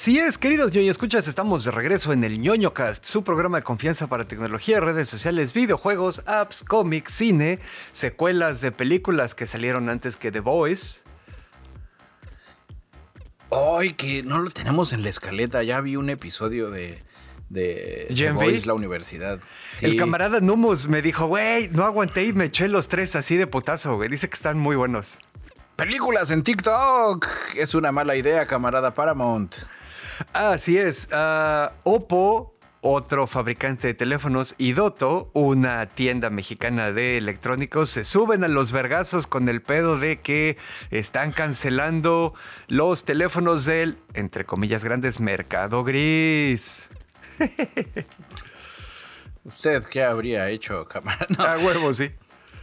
Así es, queridos ñoño escuchas, estamos de regreso en el ñoño cast, su programa de confianza para tecnología, redes sociales, videojuegos, apps, cómics, cine, secuelas de películas que salieron antes que The Voice. Ay, que no lo tenemos en la escaleta. Ya vi un episodio de, de V. Voice, la universidad. El camarada Numus me dijo, güey, no aguanté y me eché los tres así de putazo, güey. Dice que están muy buenos. Películas en TikTok. Es una mala idea, camarada Paramount. Así es. ah, Oppo, otro fabricante de teléfonos, y Doto, una tienda mexicana de electrónicos, se suben a los vergazos con el pedo de que están cancelando los teléfonos del, entre comillas grandes, mercado gris. ¿Usted qué habría hecho, camarada? No. A huevo, sí.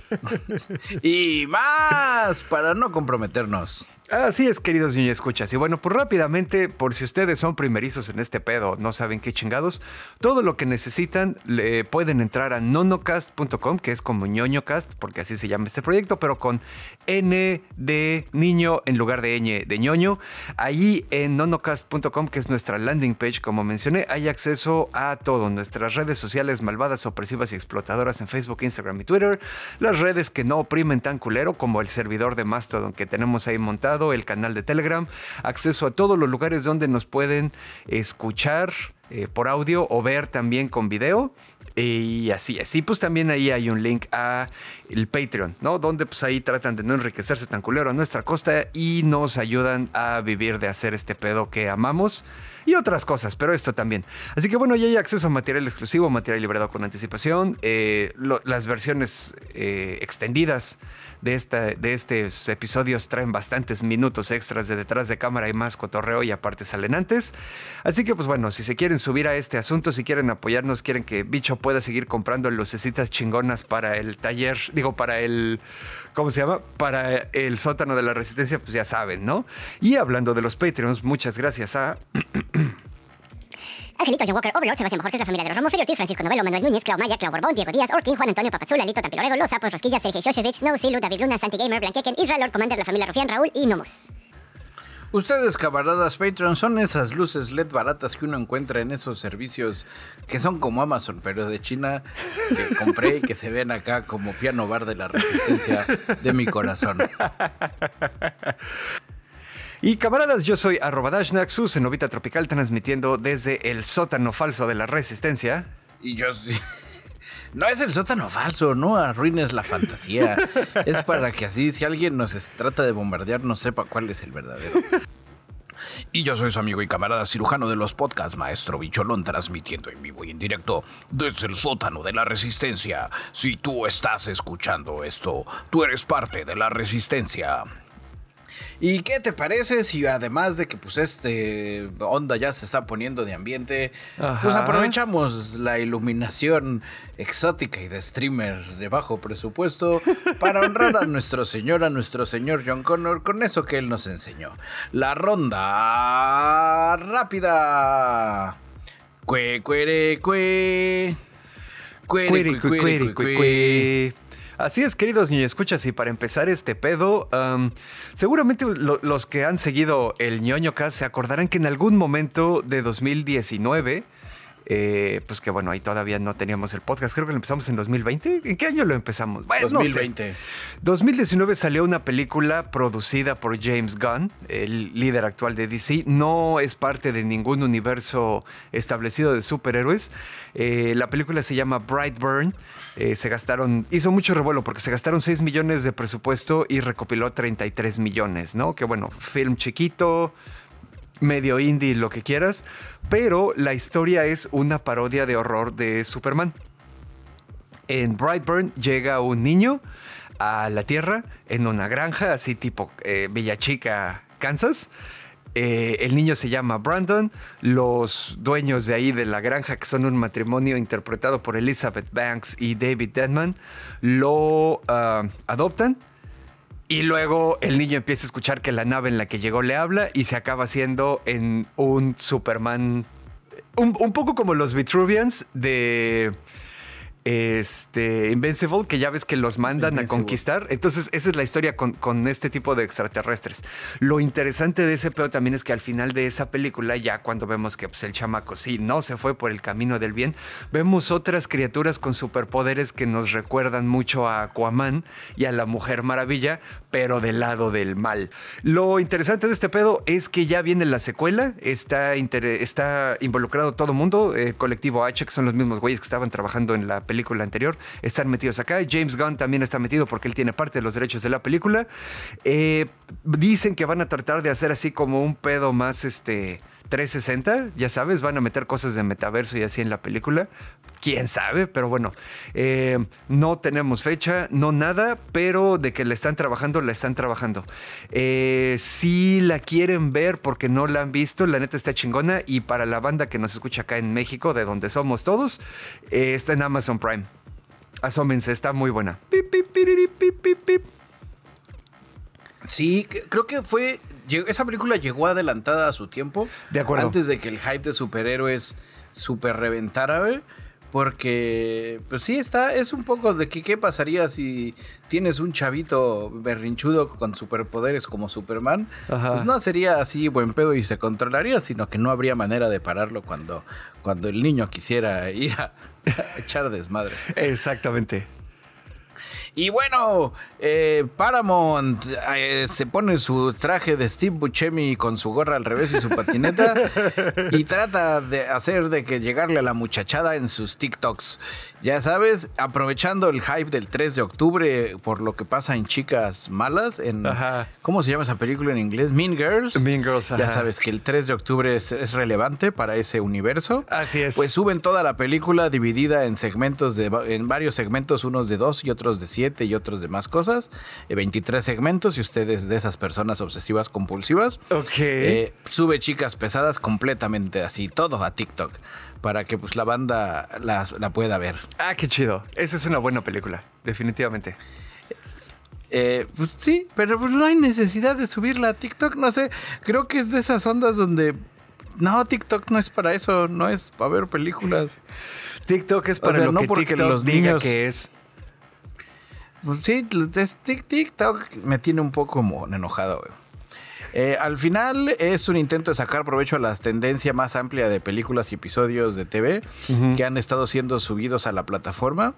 Y más, para no comprometernos. Así es, queridos niños escuchas. Y bueno, pues rápidamente, por si ustedes son primerizos en este pedo, no saben qué chingados, todo lo que necesitan le pueden entrar a nonocast.com, que es como ñoñocast, porque así se llama este proyecto, pero con N de niño en lugar de ñ de ñoño. Ahí en nonocast.com, que es nuestra landing page, como mencioné, hay acceso a todo, nuestras redes sociales malvadas, opresivas y explotadoras en Facebook, Instagram y Twitter, las redes que no oprimen tan culero como el servidor de Mastodon que tenemos ahí montado, el canal de Telegram, acceso a todos los lugares donde nos pueden escuchar eh, por audio o ver también con video. Y así es. Pues también ahí hay un link a el Patreon, ¿no? Donde pues ahí tratan de no enriquecerse tan culero a nuestra costa y nos ayudan a vivir de hacer este pedo que amamos y otras cosas, pero esto también. Así que bueno, ya hay acceso a material exclusivo, material liberado con anticipación, eh, las versiones eh, extendidas de, esta, de estos episodios traen bastantes minutos extras de detrás de cámara y más cotorreo y aparte salen antes. Así que pues bueno, si se quieren subir a este asunto, si quieren apoyarnos, quieren que Bicho pueda seguir comprando lucecitas chingonas para el taller, digo, para el... ¿Cómo se llama? Para el sótano de la resistencia, pues ya saben, ¿no? Y hablando de los Patreons, muchas gracias a... Angelito, John Walker, Overlord, Sebastián Jorge, la familia de los Romo, Ortiz, Francisco Novelo, Manuel Núñez, Clau Maya, Clau Borbón, Diego Díaz, Orkin, Juan Antonio Papazula, Lito Tampilorego, Los Sapos, Rosquilla, Sergio Shoshevich, Snow, Silu, David Luna, Santi Gamer, Blanqueken, Israel, Lord Commander, la familia Rufián, Raúl y Nomos. Ustedes, camaradas Patreon, son esas luces LED baratas que uno encuentra en esos servicios que son como Amazon, pero de China, que compré y que se ven acá como piano bar de la resistencia de mi corazón. Y camaradas, yo soy arroba Dashnak, su cenovita tropical, transmitiendo desde el sótano falso de la resistencia. Y yo sí. No es el sótano falso, no arruines la fantasía. Es para que así, si alguien nos trata de bombardear, no sepa cuál es el verdadero. Y yo soy su amigo y camarada cirujano de los podcasts, Maestro Bicholón, transmitiendo en vivo y en directo desde el sótano de la resistencia. Si tú estás escuchando esto, tú eres parte de la resistencia. ¿Y qué te parece si además de que pues este onda ya se está poniendo de ambiente, pues Ajá. aprovechamos la iluminación exótica y de streamer de bajo presupuesto para honrar a nuestro señor, a nuestro señor John Connor con eso que él nos enseñó. La ronda rápida. Cue, cuere, cue. Cuere, Cuiri, cue, cui, cuere, Así es, queridos niños, escuchas, y para empezar este pedo, am, seguramente lo- los que han seguido el ñoño cast se acordarán que en algún momento de 2019, eh, pues que bueno, ahí todavía no teníamos el podcast, creo que lo empezamos en 2020. ¿En qué año lo empezamos? Bueno, no sé. 2020. 2019 salió una película producida por James Gunn, el líder actual de DC. No es parte de ningún universo establecido de superhéroes. Eh, la película se llama Brightburn. Eh, se gastaron, hizo mucho revuelo porque se gastaron 6 millones de presupuesto y recopiló 33 millones, ¿no? Que bueno, film chiquito, medio indie, lo que quieras, pero la historia es una parodia de horror de Superman. En Brightburn llega un niño a la Tierra en una granja, así tipo eh, Villa Chica, Kansas. Eh, el niño se llama Brandon. Los dueños de ahí de la granja, que son un matrimonio interpretado por Elizabeth Banks y David Denman, lo ah, adoptan. Y luego el niño empieza a escuchar que la nave en la que llegó le habla y se acaba siendo en un Superman. Un, poco como los Vitruvians de este, Invincible, que ya ves que los mandan a conquistar. Entonces, esa es la historia con, con este tipo de extraterrestres. Lo interesante de ese pedo también es que al final de esa película, ya cuando vemos que pues, el chamaco sí no se fue por el camino del bien, vemos otras criaturas con superpoderes que nos recuerdan mucho a Aquaman y a la Mujer Maravilla, pero del lado del mal. Lo interesante de este pedo es que ya viene la secuela, está, involucrado todo mundo, eh, colectivo H, que son los mismos güeyes que estaban trabajando en la película anterior, están metidos acá. James Gunn también está metido porque él tiene parte de los derechos de la película. Eh, dicen que van a tratar de hacer así como un pedo más este 360, ya sabes, van a meter cosas de metaverso y así en la película. Quién sabe, pero bueno, eh, no tenemos fecha, no nada, pero de que la están trabajando, la están trabajando. Eh, si la quieren ver porque no la han visto, la neta está chingona. Y para la banda que nos escucha acá en México, de donde somos todos, eh, está en Amazon Prime. Asómense, está muy buena. Sí, creo que fue. Esa película llegó adelantada a su tiempo. De acuerdo. Antes de que el hype de superhéroes super reventara, güey. Porque, pues sí, está. Es un poco de que qué pasaría si tienes un chavito berrinchudo con superpoderes como Superman. Ajá. Pues no sería así buen pedo y se controlaría, sino que no habría manera de pararlo cuando, cuando el niño quisiera ir a, a echar desmadre. Exactamente. Y bueno, eh, Paramount eh, se pone su traje de Steve Buscemi con su gorra al revés y su patineta y trata de hacer de que llegarle a la muchachada en sus TikToks. Ya sabes, aprovechando el hype del 3 de octubre por lo que pasa en Chicas Malas, en Ajá. ¿cómo se llama esa película en inglés? Mean Girls. Mean Girls, Ya sabes que el 3 de octubre es, es relevante para ese universo. Así es. Pues suben toda la película dividida en segmentos de en varios segmentos, unos de dos y otros de y otros de más cosas. Eh, 23 segmentos y ustedes de esas personas obsesivas compulsivas. Ok. Eh, sube chicas pesadas completamente así, todo a TikTok, para que pues la banda las- la pueda ver. Ah, qué chido. Esa es una buena película, definitivamente. Eh, pues sí, pero pues no hay necesidad de subirla a TikTok, no sé, creo que es de esas ondas donde... No, TikTok no es para eso, no es para ver películas. TikTok es para sea, lo no que porque TikTok los diga que es. Pues sí, es tic- me tiene un poco como enojado. güey. Eh, al final es un intento de sacar provecho a la tendencia más amplia de películas y episodios de TV que han estado siendo subidos a la plataforma.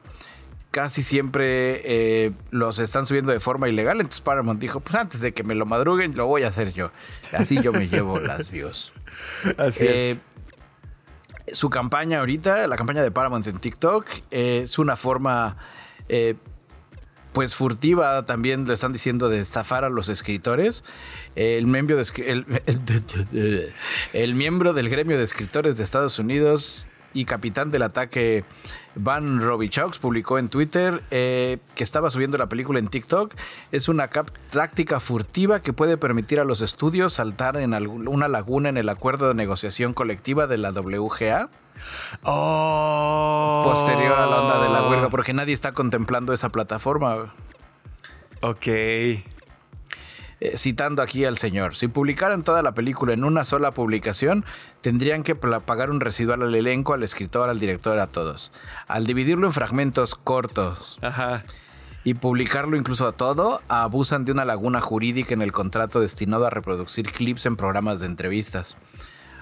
Casi siempre eh, los están subiendo de forma ilegal. Entonces Paramount dijo, pues antes de que me lo madruguen, lo voy a hacer yo. Así yo me llevo las views. Así Eh, su campaña ahorita, la campaña de Paramount en TikTok, eh, es una forma, eh, pues furtiva también le están diciendo de estafar a los escritores. El miembro, de, el, miembro del gremio de escritores de Estados Unidos y capitán del ataque Van Robichaux publicó en Twitter eh, que estaba subiendo la película en TikTok. Es una táctica furtiva que puede permitir a los estudios saltar en algún- una laguna en el acuerdo de negociación colectiva de la WGA Oh. posterior a la onda de la huelga, porque nadie está contemplando esa plataforma. Ok. Eh, citando aquí al señor, si publicaran toda la película en una sola publicación, tendrían que pagar un residual al elenco, al escritor, al director, a todos. Al dividirlo en fragmentos cortos Ajá. y publicarlo incluso a todo, abusan de una laguna jurídica en el contrato destinado a reproducir clips en programas de entrevistas.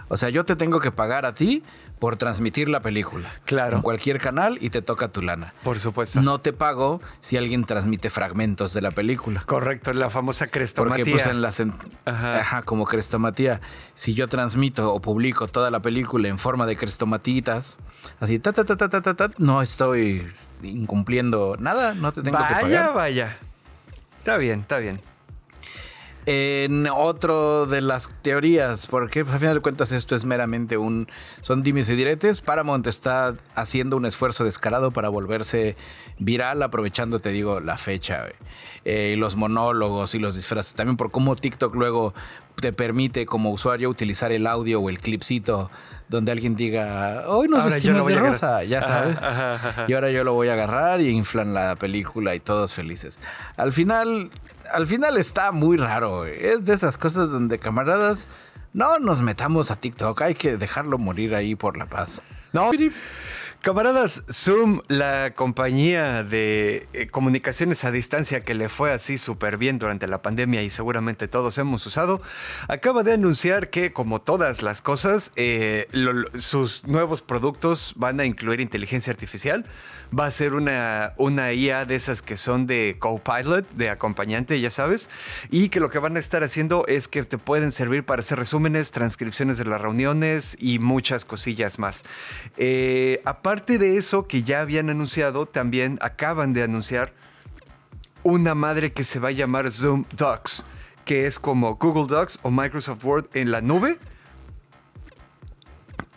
O sea, yo te tengo que pagar a ti por transmitir la película. Claro. En cualquier canal y te toca tu lana. Por supuesto. No te pago si alguien transmite fragmentos de la película. Correcto, la famosa crestomatía. Porque pues en las Ajá. ajá. como crestomatía, si yo transmito o publico toda la película en forma de crestomatitas, así ta ta ta ta ta ta, ta, no estoy incumpliendo nada, no te tengo que vaya, pagar. vaya. Está bien, está bien. En otro de las teorías, porque a final de cuentas esto es meramente un... Son dimes y diretes. Paramount está haciendo un esfuerzo descarado para volverse viral, aprovechando, te digo, la fecha. Eh, y los monólogos y los disfraces. También por cómo TikTok luego te permite como usuario utilizar el audio o el clipcito donde alguien diga, hoy nos Ahora vestimos de a agarrar". rosa, ya Ajá, sabes. ajá, ajá. Y ahora yo lo voy a agarrar y inflan la película y todos felices. Al final, al final está muy raro. güey. Es de esas cosas donde camaradas no nos metamos a TikTok. Hay que dejarlo morir ahí por la paz. No, Camaradas, Zoom, la compañía de eh, comunicaciones a distancia que le fue así súper bien durante la pandemia y seguramente todos hemos usado, acaba de anunciar que, como todas las cosas, eh, sus nuevos productos van a incluir inteligencia artificial. Va a ser una, una IA de esas que son de copilot, de acompañante, ya sabes, y que lo que van a estar haciendo es que te pueden servir para hacer resúmenes, transcripciones de las reuniones y muchas cosillas más. Eh, de eso que ya habían anunciado, también acaban de anunciar una madre que se va a llamar Zoom Docs, que es como Google Docs o Microsoft Word en la nube.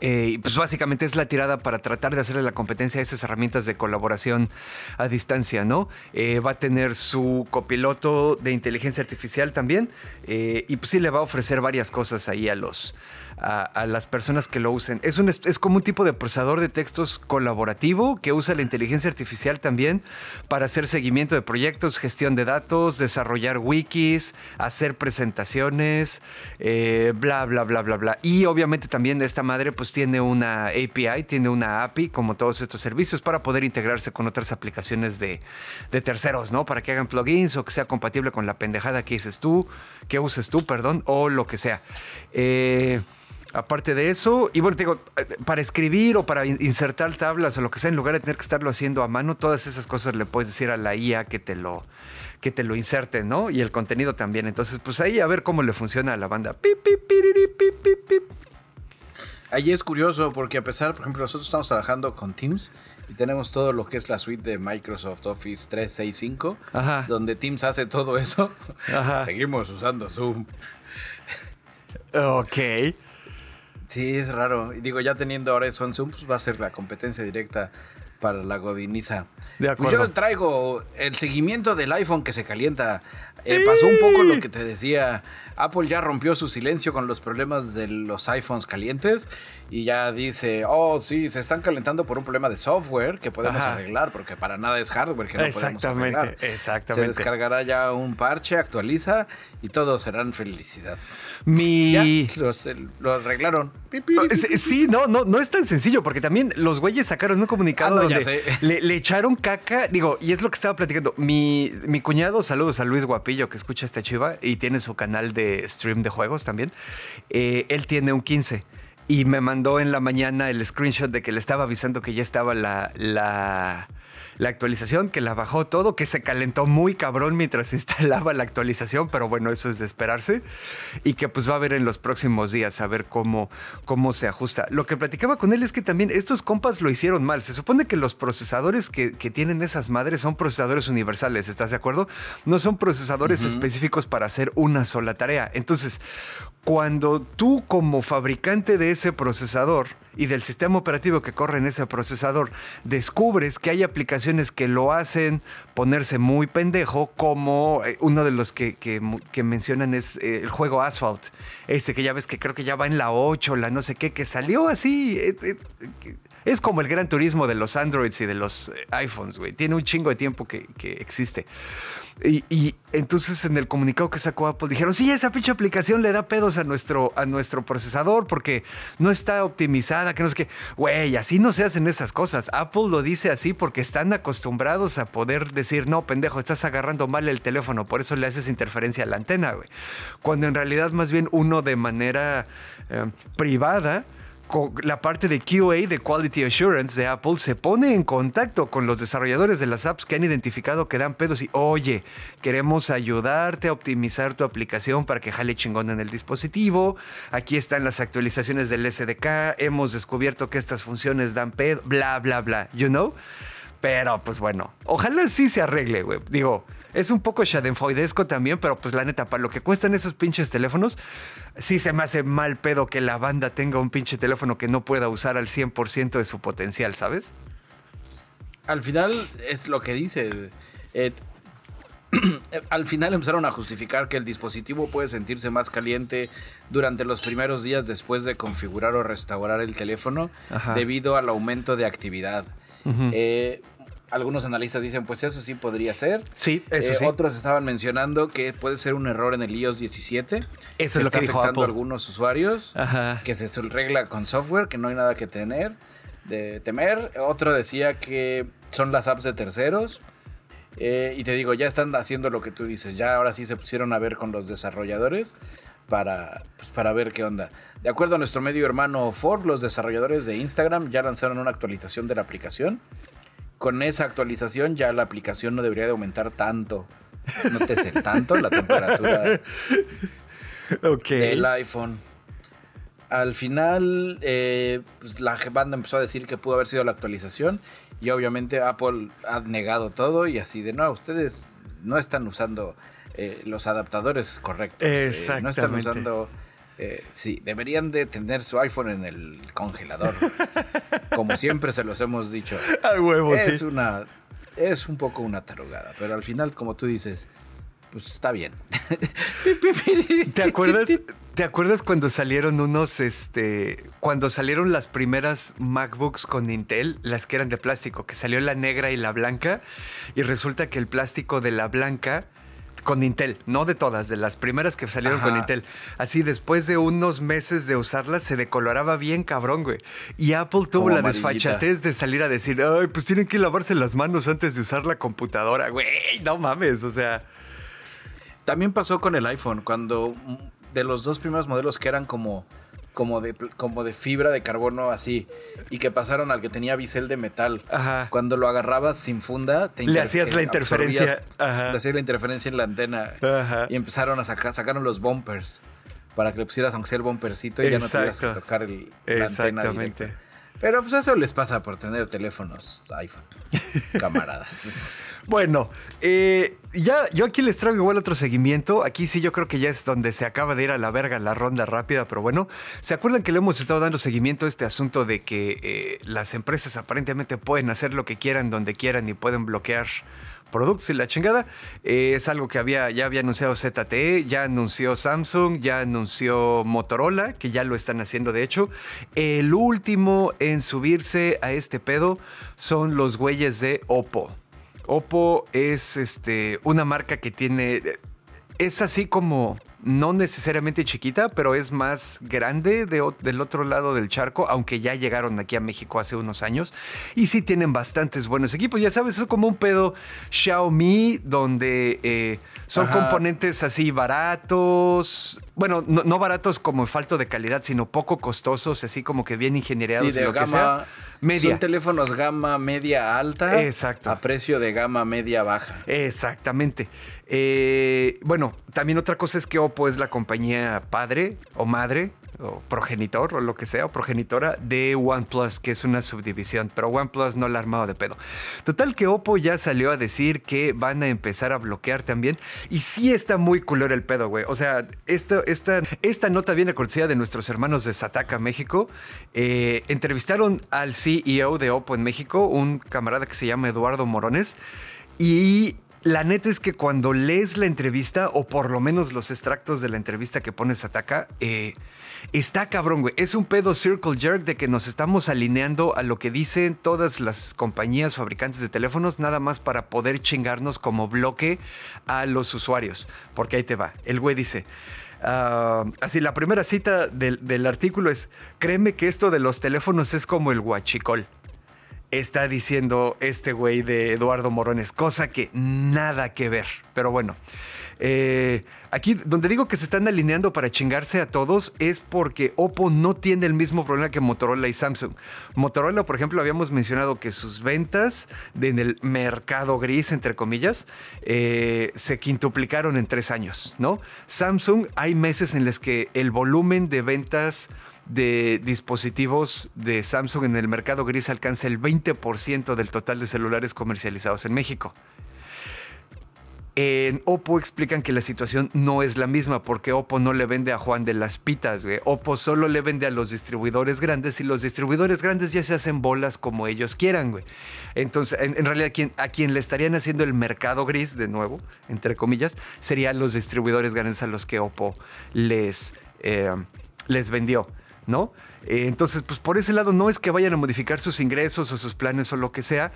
Eh, pues básicamente es la tirada para tratar de hacerle la competencia a esas herramientas de colaboración a distancia, ¿no? Eh, va a tener su copiloto de inteligencia artificial también eh, y pues sí le va a ofrecer varias cosas ahí a los a, las personas que lo usen. Es, un, es como un tipo de procesador de textos colaborativo que usa la inteligencia artificial también para hacer seguimiento de proyectos, gestión de datos, desarrollar wikis, hacer presentaciones, eh, bla, bla, bla, bla, bla. Y obviamente también esta madre pues tiene una API, tiene una API como todos estos servicios para poder integrarse con otras aplicaciones de, de terceros, ¿no? Para que hagan plugins o que sea compatible con la pendejada que dices tú, que uses tú, perdón, o lo que sea. Eh, Aparte de eso, y bueno, te digo, eh, para escribir o para in- insertar tablas o lo que sea, en lugar de tener que estarlo haciendo a mano, todas esas cosas le puedes decir a la IA que te lo, que te lo inserte, ¿no? Y el contenido también. Entonces, pues ahí a ver cómo le funciona a la banda. Pip, pip, piriri, pip, pip, pip. Ahí es curioso porque a pesar, por ejemplo, nosotros estamos trabajando con Teams y tenemos todo lo que es la suite de Microsoft Office 365, Ajá. donde Teams hace todo eso. Ajá. Seguimos usando Zoom. Ok. Sí, es raro. Y digo, ya teniendo ahora eso en Zoom, pues va a ser la competencia directa para la godiniza. De Pues acuerdo. yo traigo el seguimiento del iPhone que se calienta. Eh, pasó un poco lo que te decía. Apple ya rompió su silencio con los problemas de los iPhones calientes y ya dice, oh, sí, se están calentando por un problema de software que podemos Ajá. arreglar porque para nada es hardware que no podemos Exactamente, arreglar. exactamente. Se descargará ya un parche, actualiza y todos serán felicidad. Mi... Ya los, lo arreglaron. Pi, Sí, no, no, no es tan sencillo, porque también los güeyes sacaron un comunicado Ah, no, donde le, le echaron caca. Digo, y es lo que estaba platicando. Mi, mi cuñado, saludos a Luis Guapillo, que escucha esta chiva y tiene su canal de stream de juegos también. Eh, él tiene un 15 y me mandó en la mañana el screenshot de que le estaba avisando que ya estaba la. la la actualización, que la bajó todo, que se calentó muy cabrón mientras se instalaba la actualización, pero bueno, eso es de esperarse. Y que pues va a ver en los próximos días a ver cómo, cómo se ajusta. Lo que platicaba con él es que también estos compas lo hicieron mal. Se supone que los procesadores que, que tienen esas madres son procesadores universales, ¿estás de acuerdo? No son procesadores específicos para hacer una sola tarea. Entonces, cuando tú como fabricante de ese procesador y del sistema operativo que corre en ese procesador descubres que hay aplicaciones que lo hacen ponerse muy pendejo, como eh, uno de los que, que mencionan es eh, el juego Asphalt, este que ya ves que creo que ya va en la 8, la no sé qué, que salió así. eh, es como el gran turismo de los Androids y de los eh, iPhones, güey. Tiene un chingo de tiempo que, existe. Y, entonces en el comunicado que sacó Apple dijeron, sí, esa pinche aplicación le da pedos a nuestro, a nuestro procesador porque no está optimizada, que no sé qué. Güey, así no se hacen esas cosas. Apple lo dice así porque están acostumbrados a poder decir, no, pendejo, estás agarrando mal el teléfono, por eso le haces interferencia a la antena, güey. Cuando en realidad más bien uno de manera eh, privada la parte de QA, de Quality Assurance de Apple, se pone en contacto con los desarrolladores de las apps que han identificado que dan pedos y, oye, queremos ayudarte a optimizar tu aplicación para que jale chingón en el dispositivo. Aquí están las actualizaciones del SDK. Hemos descubierto que estas funciones dan pedo, bla, bla, bla. You know? Pero pues bueno, ojalá sí se arregle, güey. Digo, es un poco schadenfreudesco también, pero pues la neta, para lo que cuestan esos pinches teléfonos, sí se me hace mal pedo que la banda tenga un pinche teléfono que no pueda usar al 100% de su potencial, ¿sabes? Al final es lo que dice. eh, al final empezaron a justificar que el dispositivo puede sentirse más caliente durante los primeros días después de configurar o restaurar el teléfono Ajá. debido al aumento de actividad. Eh, algunos analistas dicen, pues eso sí podría ser. Sí, eso Eh, sí. Otros estaban mencionando que puede ser un error en el iOS 17. Eso es lo está que dijo afectando a algunos usuarios. Ajá. Que se arregla con software, que no hay nada que tener. de temer. Otro decía que son las apps de terceros. Eh, y te digo, ya están haciendo lo que tú dices. Ya ahora sí se pusieron a ver con los desarrolladores para, pues, para ver qué onda. De acuerdo a nuestro medio hermano Ford, los desarrolladores de Instagram ya lanzaron una actualización de la aplicación. Con esa actualización ya la aplicación no debería de aumentar tanto. No te sé tanto la temperatura del iPhone. Al final, eh, pues la banda empezó a decir que pudo haber sido la actualización y obviamente Apple ha negado todo y así de no, ustedes no están usando eh, los adaptadores correctos. Exactamente. Eh, no están usando. Sí, deberían de tener su iPhone en el congelador. como siempre se los hemos dicho. Al huevo, es una. Es un poco una tarugada, pero al final, como tú dices, pues está bien. ¿Te acuerdas? ¿Te acuerdas cuando salieron unos, este, cuando salieron las primeras MacBooks con Intel, las que eran de plástico, que salió la negra y la blanca, y resulta que el plástico de la blanca con Intel, no de todas, de las primeras que salieron con Intel. Así después de unos meses de usarlas se decoloraba bien cabrón, güey. Y Apple tuvo la desfachatez de salir a decir, ay, pues tienen que lavarse las manos antes de usar la computadora, güey. No mames, o sea. También pasó con el iPhone, cuando de los dos primeros modelos que eran como, como, de, como de fibra de carbono así, y que pasaron al que tenía bisel de metal. Cuando lo agarrabas sin funda, te le hacías la interferencia. Le hacías la interferencia en la antena. Y empezaron a sacar, sacaron los bumpers para que le pusieras aunque sea el bumpercito y ya no tuvieras que tocar el, la antena directa. Pero pues eso les pasa por tener teléfonos iPhone, camaradas. Bueno, eh, ya yo aquí les traigo igual otro seguimiento. Aquí sí yo creo que ya es donde se acaba de ir a la verga la ronda rápida, pero bueno, ¿se acuerdan que le hemos estado dando seguimiento a este asunto de que eh, las empresas aparentemente pueden hacer lo que quieran, donde quieran y pueden bloquear productos y la chingada. Eh, es algo que había, ya había anunciado ZTE, ya anunció Samsung, ya anunció Motorola, que ya lo están haciendo de hecho. El último en subirse a este pedo son los güeyes de Oppo. Oppo es este, una marca que tiene. Es así como no necesariamente chiquita, pero es más grande del otro lado del charco, aunque ya llegaron aquí a México hace unos años. Y sí tienen bastantes buenos equipos. Ya sabes, es como un pedo Xiaomi, donde eh, son componentes así baratos. Bueno, no, baratos como falto de calidad, sino poco costosos, así como que bien ingeniereados. de gama, Media. Son teléfonos gama media alta. Exacto. A precio de gama media baja. Exactamente. Eh, bueno, también otra cosa es que Oppo es la compañía padre o madre o progenitor o lo que sea, o progenitora de OnePlus, que es una subdivisión, pero OnePlus no la ha armado de pedo. Total que Oppo ya salió a decir que van a empezar a bloquear también, y sí está muy culero el pedo, güey. O sea, esto, esta, esta nota viene cortesía de nuestros hermanos de Sataka, México. Eh, entrevistaron al CEO de Oppo en México, un camarada que se llama Eduardo Morones, y la neta es que cuando lees la entrevista, o por lo menos los extractos de la entrevista que pones Ataca, eh, está cabrón, güey. Es un pedo circle jerk de que nos estamos alineando a lo que dicen todas las compañías fabricantes de teléfonos, nada más para poder chingarnos como bloque a los usuarios. Porque ahí te va. El güey dice. Ah, así, la primera cita del, del artículo es: Créeme que esto de los teléfonos es como el guachicol está diciendo este güey de Eduardo Morones, cosa que nada que ver. Pero bueno, eh, aquí donde digo que se están alineando para chingarse a todos es porque Oppo no tiene el mismo problema que Motorola y Samsung. Motorola, por ejemplo, habíamos mencionado que sus ventas en el mercado gris, entre comillas, eh, se quintuplicaron en tres años, ¿no? Samsung, hay meses en los que el volumen de ventas de dispositivos de Samsung en el mercado gris alcanza el 20% del total de celulares comercializados en México. En Oppo explican que la situación no es la misma porque Oppo no le vende a Juan de las Pitas, güey. Oppo solo le vende a los distribuidores grandes y los distribuidores grandes ya se hacen bolas como ellos quieran. Entonces, en, realidad, a quien, le estarían haciendo el mercado gris, de nuevo, entre comillas, serían los distribuidores grandes a los que Oppo les, eh, les vendió. ¿No? Eh, entonces, pues por ese lado no es que vayan a modificar sus ingresos o sus planes o lo que sea,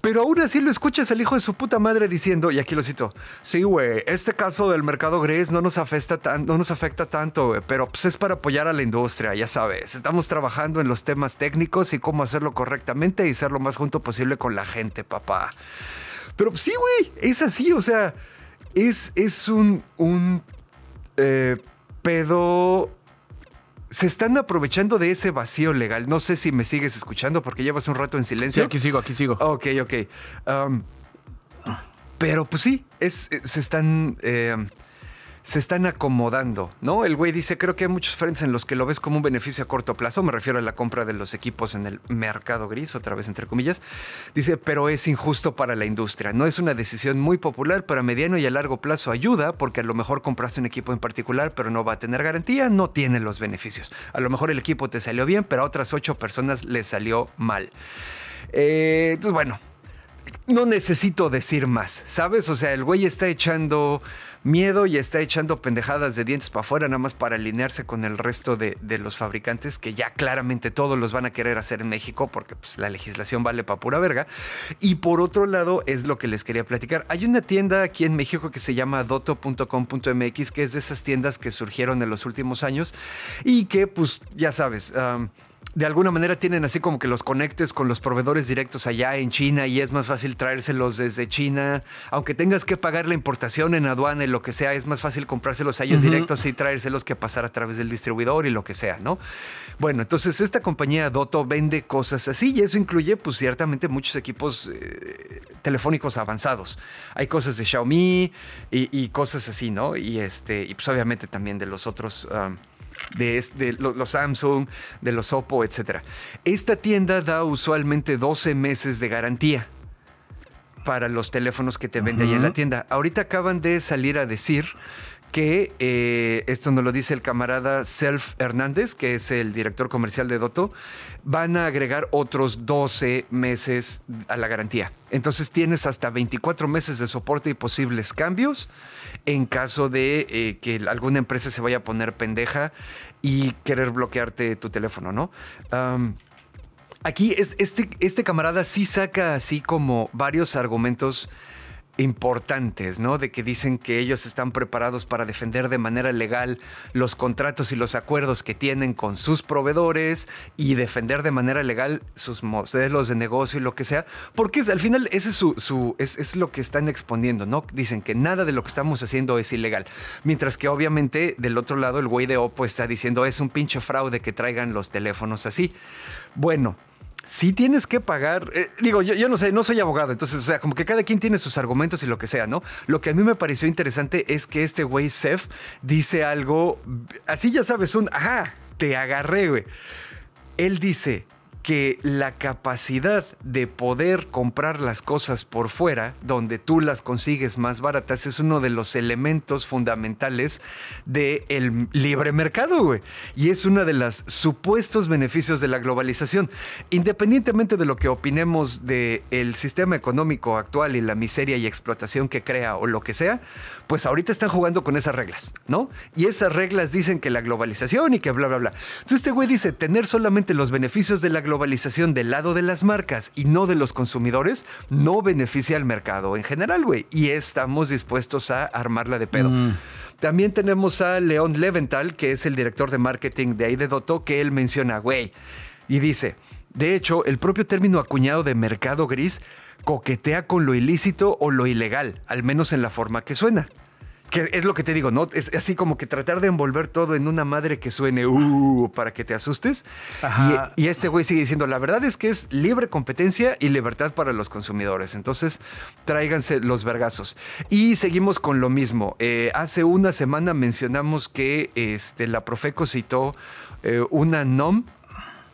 Pero aún así lo escuchas al hijo de su puta madre diciendo, y aquí lo cito, sí, güey, este caso del mercado gris no nos afecta, tan, no nos afecta tanto, pero pues es para apoyar a la industria, ya sabes. Estamos trabajando en los temas técnicos y cómo hacerlo correctamente y ser lo más junto posible con la gente, papá. Pero pues, sí, güey, es así, o sea, es, es un, un eh, pedo se están aprovechando de ese vacío legal. No sé si me sigues escuchando porque llevas un rato en silencio. Sí, aquí sigo, aquí sigo. Ok, ok. Um, pero pues sí, es, se están... eh, se están acomodando, ¿no? El güey dice, creo que hay muchos frentes en los que lo ves como un beneficio a corto plazo, me refiero a la compra de los equipos en el mercado gris, otra vez entre comillas, dice, pero es injusto para la industria, no es una decisión muy popular, pero a mediano y a largo plazo ayuda, porque a lo mejor compraste un equipo en particular, pero no va a tener garantía, no tiene los beneficios. A lo mejor el equipo te salió bien, pero a otras ocho personas les salió mal. Eh, entonces, bueno, no necesito decir más, ¿sabes? O sea, el güey está echando miedo y está echando pendejadas de dientes para afuera, nada más para alinearse con el resto de, de, los fabricantes, que ya claramente todos los van a querer hacer en México, porque pues, la legislación vale para pura verga. Y por otro lado, es lo que les quería platicar. Hay una tienda aquí en México que se llama doto.com.mx, que es de esas tiendas que surgieron en los últimos años y que, pues, ya sabes, de alguna manera tienen así como que los conectes con los proveedores directos allá en China y es más fácil traérselos desde China. Aunque tengas que pagar la importación en aduana y lo que sea, es más fácil comprárselos a ellos uh -huh. directos y traérselos que pasar a través del distribuidor y lo que sea, ¿no? Bueno, entonces esta compañía Doto vende cosas así y eso incluye pues ciertamente muchos equipos eh, telefónicos avanzados. Hay cosas de Xiaomi y, y, cosas así, ¿no? Y este y pues obviamente también de los otros um, de, este, de, los Samsung, de los Oppo, etc. Esta tienda da usualmente 12 meses de garantía para los teléfonos que te vende uh -huh. ahí en la tienda. Ahorita acaban de salir a decir que eh, esto nos lo dice el camarada Self Hernández, que es el director comercial de Doto, van a agregar otros 12 meses a la garantía. Entonces tienes hasta 24 meses de soporte y posibles cambios en caso de eh, que alguna empresa se vaya a poner pendeja y querer bloquearte tu teléfono, ¿no? Aquí este, este camarada sí saca así como varios argumentos importantes, ¿no? De que dicen que ellos están preparados para defender de manera legal los contratos y los acuerdos que tienen con sus proveedores y defender de manera legal sus modelos de negocio y lo que sea, porque al final ese es, su, lo que están exponiendo, ¿no? Dicen que nada de lo que estamos haciendo es ilegal, mientras que obviamente del otro lado el güey de Oppo está diciendo es un pinche fraude que traigan los teléfonos así. Bueno, sí tienes que pagar. Eh, digo, yo, no sé, no soy abogado, entonces, o sea, como que cada quien tiene sus argumentos y lo que sea, ¿no? Lo que a mí me pareció interesante es que este güey Seth dice algo, así ya sabes, un, ajá, te agarré, güey. Él dice que la capacidad de poder comprar las cosas por fuera, donde tú las consigues más baratas, es uno de los elementos fundamentales del libre mercado, güey. Y es uno de los supuestos beneficios de la globalización. Independientemente de lo que opinemos del el sistema económico actual y la miseria y explotación que crea o lo que sea, pues ahorita están jugando con esas reglas, ¿no? Y esas reglas dicen que la globalización y que bla, bla, bla. Entonces este güey dice, tener solamente los beneficios de la globalización del lado de las marcas y no de los consumidores no beneficia al mercado en general, güey. Y estamos dispuestos a armarla de pedo. Mm. También tenemos a León Leventhal, que es el director de marketing de ahí de Doto, que él menciona, güey, y dice, de hecho, el propio término acuñado de mercado gris coquetea con lo ilícito o lo ilegal, al menos en la forma que suena. Que es lo que te digo, ¿no? Es así como que tratar de envolver todo en una madre que suene uh, para que te asustes. Y, y, este güey sigue diciendo, la verdad es que es libre competencia y libertad para los consumidores. Entonces, tráiganse los vergazos. Y seguimos con lo mismo. Eh, hace una semana mencionamos que este, la Profeco citó eh, una NOM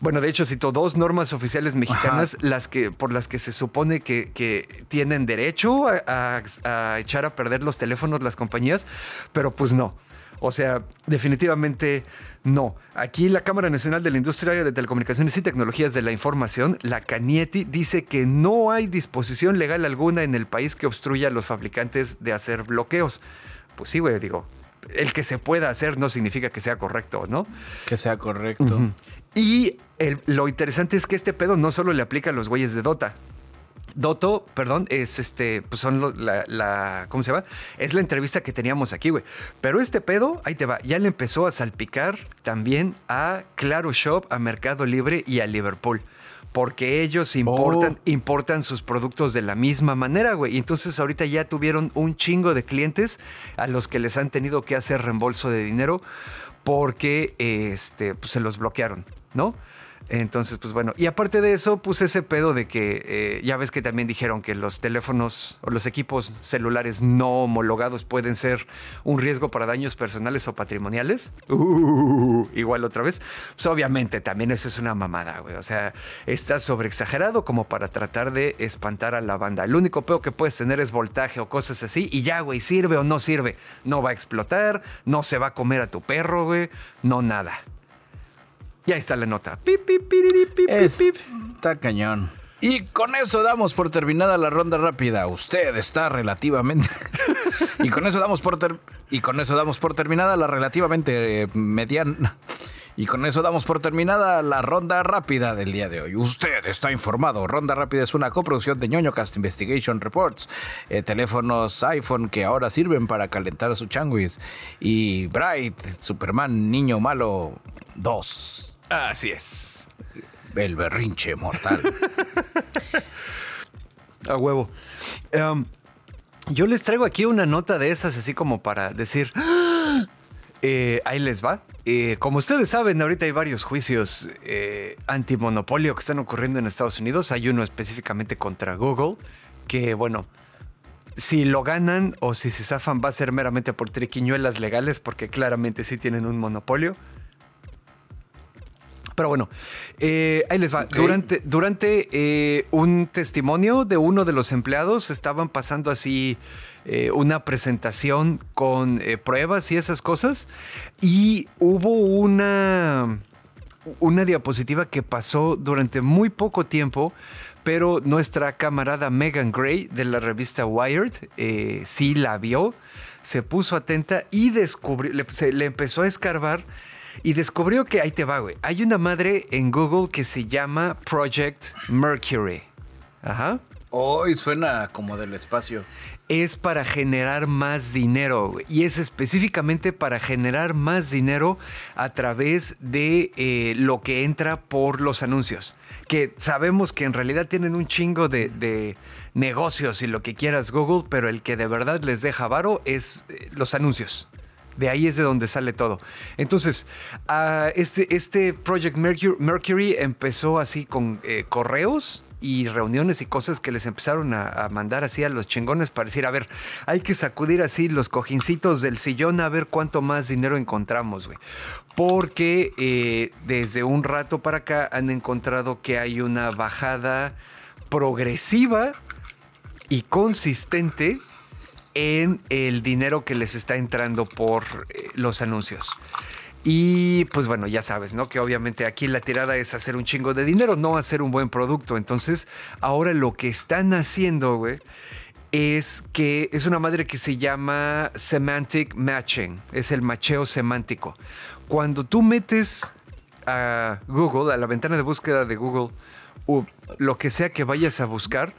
bueno, de hecho citó dos normas oficiales mexicanas las que, por las que se supone que, que tienen derecho a, a, a, echar a perder los teléfonos las compañías, pero pues no. O sea, definitivamente no. Aquí la Cámara Nacional de la Industria de Telecomunicaciones y Tecnologías de la Información, la CANIETI, dice que no hay disposición legal alguna en el país que obstruya a los fabricantes de hacer bloqueos. Pues sí, güey, digo, el que se pueda hacer no significa que sea correcto, ¿no? Que sea correcto. Uh -huh. Y el, lo interesante es que este pedo no solo le aplica a los güeyes de Dota. Doto, perdón, es este, pues son lo- la, la- ¿cómo se llama? Es la entrevista que teníamos aquí, güey. Pero este pedo, ahí te va, ya le empezó a salpicar también a Claro Shop, a Mercado Libre y a Liverpool. Porque ellos importan, Oh. importan sus productos de la misma manera, güey. Y entonces ahorita ya tuvieron un chingo de clientes a los que les han tenido que hacer reembolso de dinero porque este, pues, se los bloquearon, ¿no? Entonces, pues bueno, y aparte de eso, puse ese pedo de que eh, ya ves que también dijeron que los teléfonos o los equipos celulares no homologados pueden ser un riesgo para daños personales o patrimoniales. Uh, igual otra vez. Pues obviamente también eso es una mamada, güey. O sea, está sobreexagerado como para tratar de espantar a la banda. El único pedo que puedes tener es voltaje o cosas así y ya, güey, sirve o no sirve. No va a explotar, no se va a comer a tu perro, güey, no nada. Y ahí está la nota. Pip, pip, piriri, pip, pip, pip. Está cañón. Y con eso damos por terminada la ronda rápida. Usted está relativamente. y con eso damos por ter- y con eso damos por terminada la relativamente eh, mediana. Y con eso damos por terminada la ronda rápida del día de hoy. Usted está informado. Ronda rápida es una coproducción de ñoño Cast Investigation Reports. eh, teléfonos iPhone que ahora sirven para calentar su changuis. Y Bright, Superman, Niño Malo 2. Así es. El berrinche mortal. A huevo. Em, yo les traigo aquí una nota de esas, así como para decir. "Ah". Eh, ahí les va. Eh, como ustedes saben, ahorita hay varios juicios eh, antimonopolio que están ocurriendo en Estados Unidos. Hay uno específicamente contra Google, que bueno, si lo ganan o si se zafan va a ser meramente por triquiñuelas legales, porque claramente sí tienen un monopolio. Pero bueno, eh, ahí les va. Durante, durante eh, un testimonio de uno de los empleados estaban pasando así eh, una presentación con pruebas y esas cosas. Y hubo una, una diapositiva que pasó durante muy poco tiempo. Pero nuestra camarada Megan Gray de la revista Wired sí la vio, se puso atenta y descubrió, le, se- le empezó a escarbar y descubrió que, ahí te va, güey, hay una madre en Google que se llama Project Mercury. Ajá. Hoy suena como del espacio. Es para generar más dinero güey, y es específicamente para generar más dinero a través de eh, lo que entra por los anuncios. Que sabemos que en realidad tienen un chingo de, de negocios y lo que quieras Google, pero el que de verdad les deja varo es eh, los anuncios. De ahí es de donde sale todo. Entonces, ah, este, este Project Mercury, Mercury empezó así con eh, correos y reuniones y cosas que les empezaron a, mandar así a los chingones para decir, a ver, hay que sacudir así los cojincitos del sillón a ver cuánto más dinero encontramos, güey. Porque eh, desde un rato para acá han encontrado que hay una bajada progresiva y consistente en el dinero que les está entrando por eh, los anuncios. Y pues bueno, ya sabes, ¿no? Que obviamente aquí la tirada es hacer un chingo de dinero, no hacer un buen producto. Entonces, ahora lo que están haciendo, güey, es que es una madre que se llama semantic matching, es el macheo semántico. Cuando tú metes a Google, a la ventana de búsqueda de Google, lo que sea que vayas a buscar,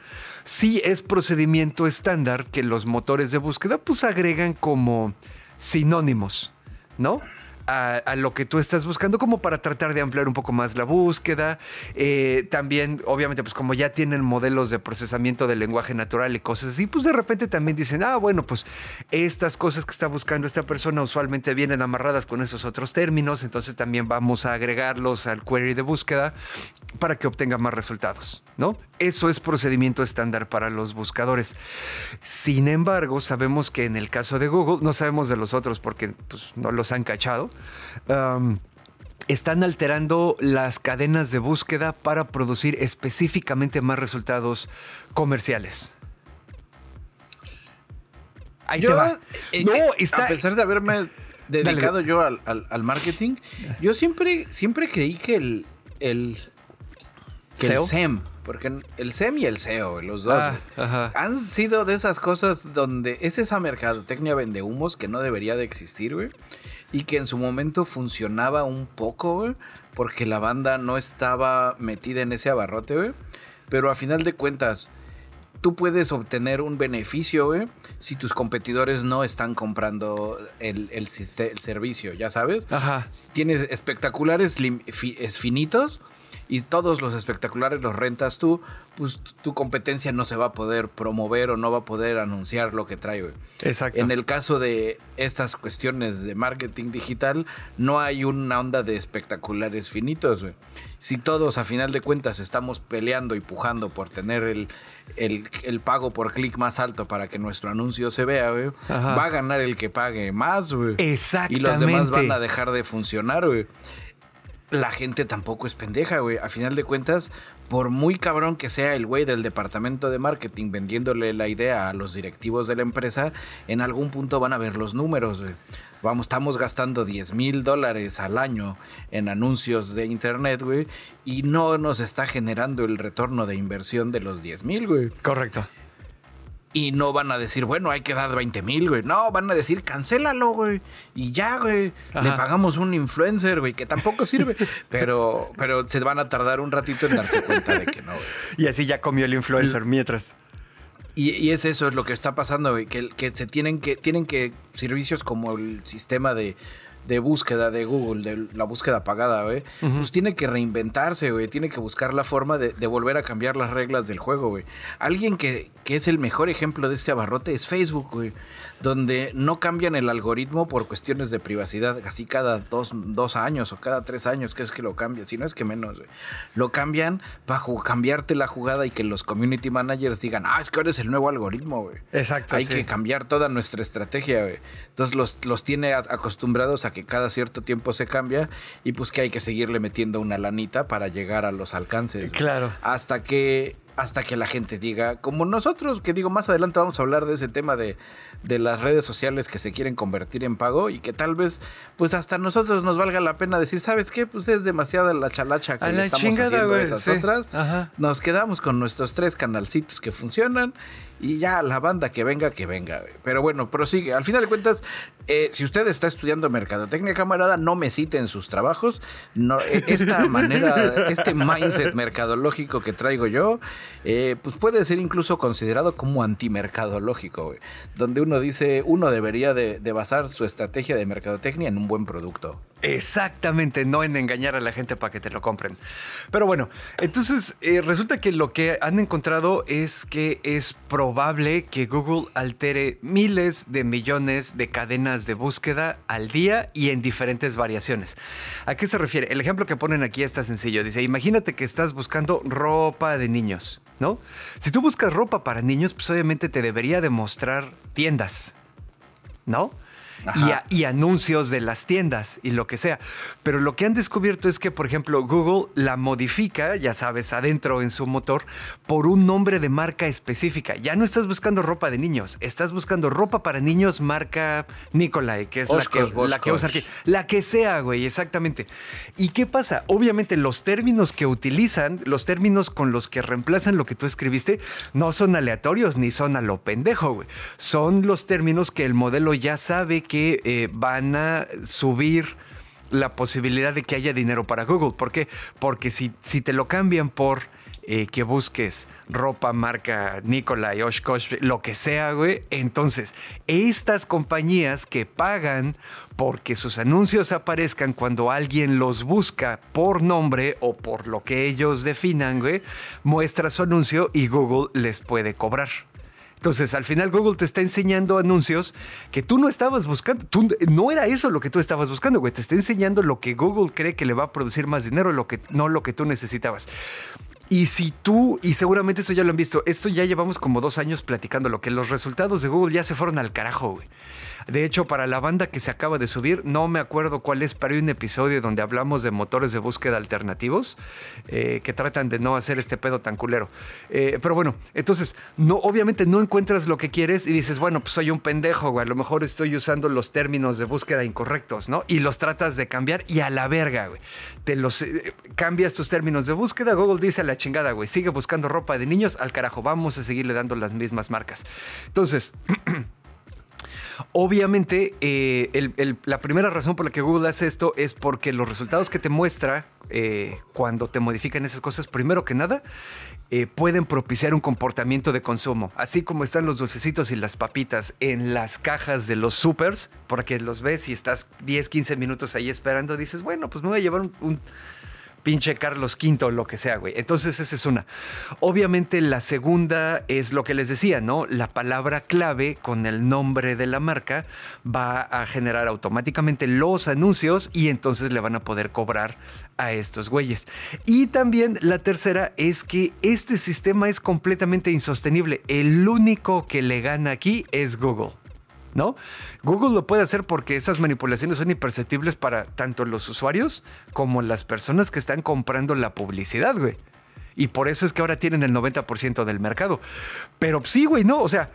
sí es procedimiento estándar que los motores de búsqueda pues agregan como sinónimos, ¿no? A, lo que tú estás buscando como para tratar de ampliar un poco más la búsqueda. Eh, también, obviamente, pues como ya tienen modelos de procesamiento del lenguaje natural y cosas así, pues de repente también dicen, ah, bueno, pues estas cosas que está buscando esta persona usualmente vienen amarradas con esos otros términos, entonces también vamos a agregarlos al query de búsqueda para que obtenga más resultados, ¿no? Eso es procedimiento estándar para los buscadores. Sin embargo, sabemos que en el caso de Google, no sabemos de los otros porque pues, no los han cachado, um, están alterando las cadenas de búsqueda para producir específicamente más resultados comerciales. Ahí te va. eh, no, eh, está. A pesar de haberme dedicado yo al, al- al marketing, yo siempre, siempre creí que el, el, que. SEM, porque el SEM y el SEO, los dos, Ah, han sido de esas cosas donde es esa mercadotecnia vende humos que no debería de existir, güey. Y que en su momento funcionaba un poco, güey. Porque la banda no estaba metida en ese abarrote, güey. Pero a final de cuentas, tú puedes obtener un beneficio, güey, si tus competidores no están comprando el, el el servicio, ya sabes. Ajá. Tienes espectaculares finitos y todos los espectaculares los rentas tú, pues tu- competencia no se va a poder promover o no va a poder anunciar lo que trae, güey. Exacto. En el caso de estas cuestiones de marketing digital, no hay una onda de espectaculares finitos, güey. Si todos a final de cuentas estamos peleando y pujando por tener el, el, el pago por clic más alto para que nuestro anuncio se vea, Ajá. va a ganar el que pague más, güey. Y los demás Exactamente. van a dejar de funcionar, güey. La gente tampoco es pendeja, güey. A final de cuentas, por muy cabrón que sea el güey del departamento de marketing vendiéndole la idea a los directivos de la empresa, en algún punto van a ver los números, güey. Vamos, estamos gastando 10 mil dólares al año en anuncios de internet, güey, y no nos está generando el retorno de inversión de los 10 mil, güey. Correcto. Y no van a decir, bueno, hay que dar 20 mil, güey. No, van a decir, cancélalo, güey. Y ya, güey. Ajá. Le pagamos un influencer, güey, que tampoco sirve. pero, pero se van a tardar un ratito en darse cuenta de que no, güey. Y así ya comió el influencer mientras. Y, y es eso, es lo que está pasando, güey. Que, que se tienen que, tienen que servicios como el sistema de, de búsqueda de Google, de la búsqueda pagada, güey. Pues tiene que reinventarse, güey. Tiene que buscar la forma de, de volver a cambiar las reglas del juego, güey. Alguien que, que es el mejor ejemplo de este abarrote es Facebook, güey. Donde no cambian el algoritmo por cuestiones de privacidad, así cada dos, dos años o cada tres años, que es que lo cambian. Si no es que menos, güey. Lo cambian para cambiarte la jugada y que los community managers digan, ah, es que ahora es el nuevo algoritmo, güey. Exacto, Hay sí. que cambiar toda nuestra estrategia, güey. Entonces los, los tiene acostumbrados a que cada cierto tiempo se cambia y pues que hay que seguirle metiendo una lanita para llegar a los alcances. Claro. Hasta que hasta que la gente diga, como nosotros, que digo, más adelante vamos a hablar de ese tema de, de las redes sociales que se quieren convertir en pago y que tal vez, pues hasta nosotros nos valga la pena decir, ¿sabes qué? Pues es demasiada la chalacha que A le la estamos chingada, haciendo güey, esas sí. otras. Ajá. Nos quedamos con nuestros tres canalcitos que funcionan y ya la banda que venga, que venga. Pero bueno, prosigue. Al final de cuentas, eh, si usted está estudiando mercadotecnia, camarada, no me cite en sus trabajos. No, eh, esta manera, este mindset mercadológico que traigo yo, eh, pues puede ser incluso considerado como antimercadológico. Donde uno dice, uno debería de, de basar su estrategia de mercadotecnia en un buen producto. Exactamente, no en engañar a la gente para que te lo compren. Pero bueno, entonces eh, resulta que lo que han encontrado es que es probable que Google altere miles de millones de cadenas de búsqueda al día y en diferentes variaciones. ¿A qué se refiere? El ejemplo que ponen aquí está sencillo. Dice, imagínate que estás buscando ropa de niños, ¿no? Si tú buscas ropa para niños, pues obviamente te debería demostrar tiendas, ¿no? Y, Ajá. a- y anuncios de las tiendas y lo que sea. Pero lo que han descubierto es que, por ejemplo, Google la modifica, ya sabes, adentro en su motor, por un nombre de marca específica. Ya no estás buscando ropa de niños, estás buscando ropa para niños marca Nicolai, que es la que, la que usan aquí. La que sea, güey, exactamente. ¿Y qué pasa? Obviamente los términos que utilizan, los términos con los que reemplazan lo que tú escribiste, no son aleatorios ni son a lo pendejo, güey. Son los términos que el modelo ya sabe que eh, van a subir la posibilidad de que haya dinero para Google. ¿Por qué? Porque si, si te lo cambian por eh, que busques ropa marca Nicolai, Oshkosh, lo que sea, güey. Entonces, estas compañías que pagan porque sus anuncios aparezcan cuando alguien los busca por nombre o por lo que ellos definan, güey, muestra su anuncio y Google les puede cobrar. Entonces, al final Google te está enseñando anuncios que tú no estabas buscando. Tú- no era eso lo que tú estabas buscando, güey. Te está enseñando lo que Google cree que le va a producir más dinero, lo que, no lo que tú necesitabas. Y si tú, y seguramente eso ya lo han visto, esto ya llevamos como dos años platicando, lo que los resultados de Google ya se fueron al carajo, güey. De hecho, para la banda que se acaba de subir, no me acuerdo cuál es, pero hay un episodio donde hablamos de motores de búsqueda alternativos eh, que tratan de no hacer este pedo tan culero. Eh, pero bueno, entonces, no, obviamente no encuentras lo que quieres y dices, bueno, pues soy un pendejo, güey, a lo mejor estoy usando los términos de búsqueda incorrectos, ¿no? Y los tratas de cambiar y a la verga, güey. Te los eh, cambias tus términos de búsqueda, Google dice a la chingada, güey, sigue buscando ropa de niños, al carajo, vamos a seguirle dando las mismas marcas. Entonces, Obviamente, eh, la primera razón por la que Google hace esto es porque los resultados que te muestra eh, cuando te modifican esas cosas, primero que nada, eh, pueden propiciar un comportamiento de consumo. Así como están los dulcecitos y las papitas en las cajas de los supers, porque los ves y estás 10, 15 minutos ahí esperando, dices, bueno, pues me voy a llevar un pinche Carlos V o lo que sea, güey. Entonces esa es una. Obviamente la segunda es lo que les decía, ¿no? La palabra clave con el nombre de la marca va a generar automáticamente los anuncios y entonces le van a poder cobrar a estos güeyes. Y también la tercera es que este sistema es completamente insostenible. El único que le gana aquí es Google. ¿No? Google lo puede hacer porque esas manipulaciones son imperceptibles para tanto los usuarios como las personas que están comprando la publicidad, güey. Y por eso es que ahora tienen el 90% del mercado. Pero sí, güey, no, o sea,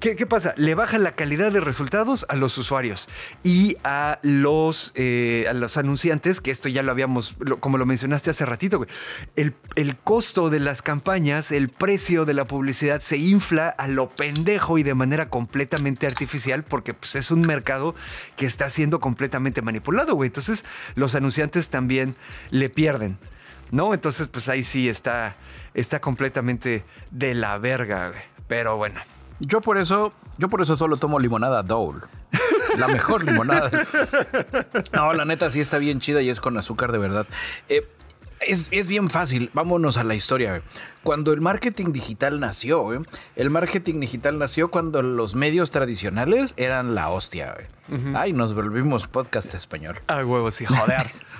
¿qué, pasa? Le baja la calidad de resultados a los usuarios y a los, eh, a los anunciantes, que esto ya lo habíamos, como lo mencionaste hace ratito, güey. El, el costo de las campañas, el precio de la publicidad se infla a lo pendejo y de manera completamente artificial porque pues, es un mercado que está siendo completamente manipulado, güey. Entonces los anunciantes también le pierden. ¿no? Entonces, pues ahí sí está, está completamente de la verga, güey. Pero bueno. Yo por eso, yo por eso solo tomo limonada Dole. La mejor limonada. No, la neta sí está bien chida y es con azúcar de verdad. Eh, es, es bien fácil, vámonos a la historia. Cuando el marketing digital nació, el marketing digital nació cuando los medios tradicionales eran la hostia. Ay, nos volvimos podcast español. A huevos y joder.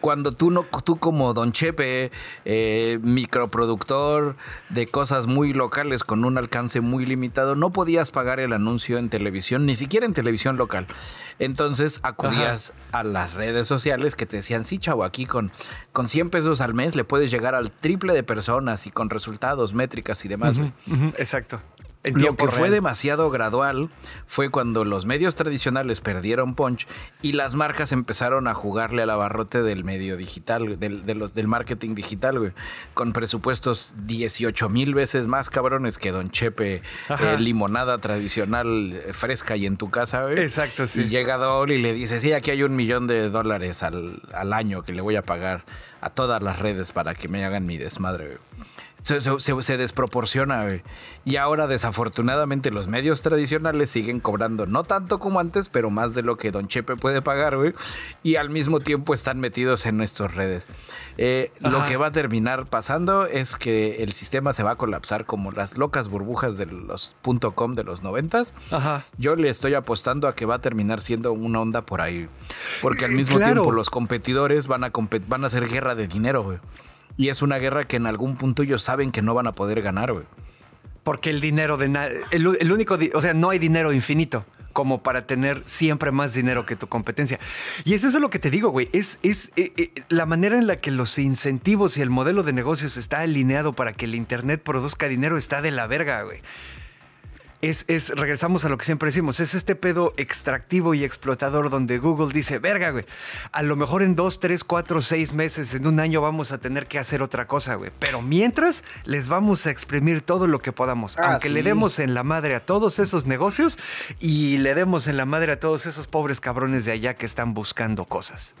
Cuando tú no, tú como Don Chepe, eh, microproductor de cosas muy locales con un alcance muy limitado, no podías pagar el anuncio en televisión, ni siquiera en televisión local. Entonces acudías a las redes sociales que te decían, sí, chavo, aquí con, con 100 pesos al mes le puedes llegar al triple de personas y con resultados, métricas y demás. Exacto. Lo que fue demasiado gradual fue cuando los medios tradicionales perdieron punch y las marcas empezaron a jugarle al abarrote del medio digital, del, de los, del marketing digital, güey, con presupuestos 18 mil veces más cabrones que Don Chepe, eh, limonada tradicional eh, fresca y en tu casa, güey. Exacto, sí. Y llega Dole y le dice, sí, aquí hay un millón de dólares al, al año que le voy a pagar a todas las redes para que me hagan mi desmadre, güey. Se, se- se- se desproporciona, güey. Y ahora, desafortunadamente, los medios tradicionales siguen cobrando no tanto como antes, pero más de lo que Don Chepe puede pagar, güey. Y al mismo tiempo están metidos en nuestras redes. Eh, lo que va a terminar pasando es que el sistema se va a colapsar como las locas burbujas de los .com de los noventas. Ajá. Yo le estoy apostando a que va a terminar siendo una onda por ahí. Porque al mismo Claro. tiempo los competidores van a, compet- van a hacer guerra de dinero, güey. Y es una guerra que en algún punto ellos saben que no van a poder ganar, güey. Porque el dinero de na- el, único, o sea, no hay dinero infinito como para tener siempre más dinero que tu competencia. Y es eso lo que te digo, güey. Es, es eh, eh, la manera en la que los incentivos y el modelo de negocios está alineado para que el Internet produzca dinero está de la verga, güey. Es, es, regresamos a lo que siempre decimos, es este pedo extractivo y explotador donde Google dice, verga, güey, a lo mejor en dos, tres, cuatro, seis meses, en un año vamos a tener que hacer otra cosa, güey. Pero mientras, les vamos a exprimir todo lo que podamos, Ah, aunque le demos en la madre a todos esos negocios y le demos en la madre a todos esos pobres cabrones de allá que están buscando cosas.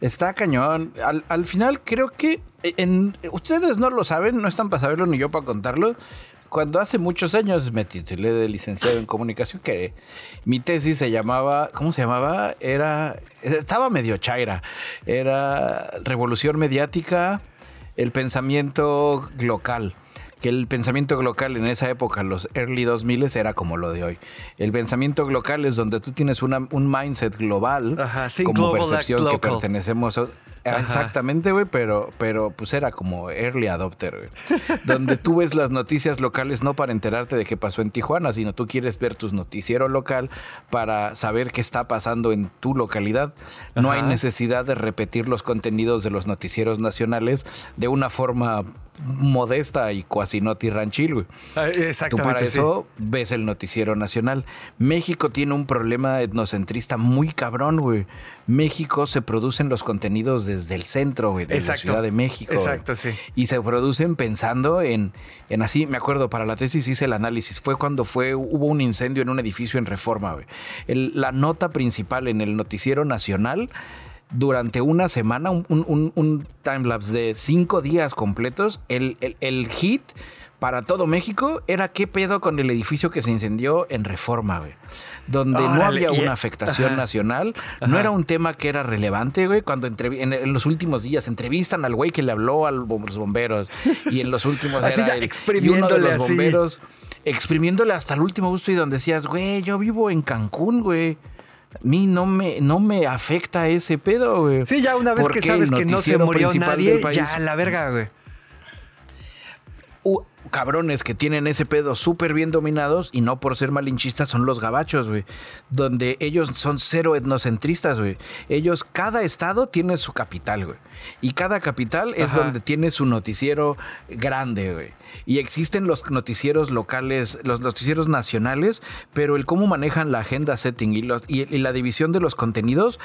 Está cañón. Al, al final creo que en, ustedes no lo saben, no están para saberlo ni yo para contarlo. Cuando hace muchos años me titulé de licenciado en comunicación, que mi tesis se llamaba, ¿cómo se llamaba? Era, estaba medio chaira. Era revolución mediática, el pensamiento local. Que el pensamiento local en esa época, los early 2000 era como lo de hoy. El pensamiento local es donde tú tienes una- un mindset global Ajá, como global, percepción que pertenecemos a- Ajá. Exactamente, güey, pero, pero pues era como early adopter, güey. Donde tú ves las noticias locales no para enterarte de qué pasó en Tijuana, sino tú quieres ver tus noticiero local para saber qué está pasando en tu localidad. No hay necesidad de repetir los contenidos de los noticieros nacionales de una forma modesta y cuasi no tirranchil, güey. Ah, Tú Exactamente. para sí. eso ves el noticiero nacional. México tiene un problema etnocentrista muy cabrón, güey. México se producen los contenidos desde el centro, güey, de la. Ciudad de México. güey. Exacto, sí. Y se producen pensando en, en así, me acuerdo, para la tesis hice el análisis. Fue cuando fue, hubo un incendio en un edificio en Reforma, güey. El- la nota principal en el noticiero nacional durante una semana, un, un, timelapse de cinco días completos, el, el- el hit para todo México era qué pedo con el edificio que se incendió en Reforma, güey. Donde no había una afectación ajá. nacional, no era un tema que era relevante, güey. Cuando en, en los últimos días entrevistan al güey que le habló a los bomberos y en los últimos Así era ya el- y uno de los así. bomberos exprimiéndole hasta el último gusto y donde decías, güey, yo vivo en Cancún, güey. A mí no me, no me afecta ese pedo, güey. Sí, ya una vez Porque que sabes que no se murió nadie, ya la verga, güey. Cabrones que tienen ese pedo súper bien dominados y no por ser malinchistas son los gabachos, güey. Donde ellos son cero etnocentristas, güey. Ellos, cada estado tiene su capital, güey. Y cada capital es donde tiene su noticiero grande, güey. Y existen los noticieros locales, los noticieros nacionales, pero el cómo manejan la agenda setting y, los, y- y la división de los contenidos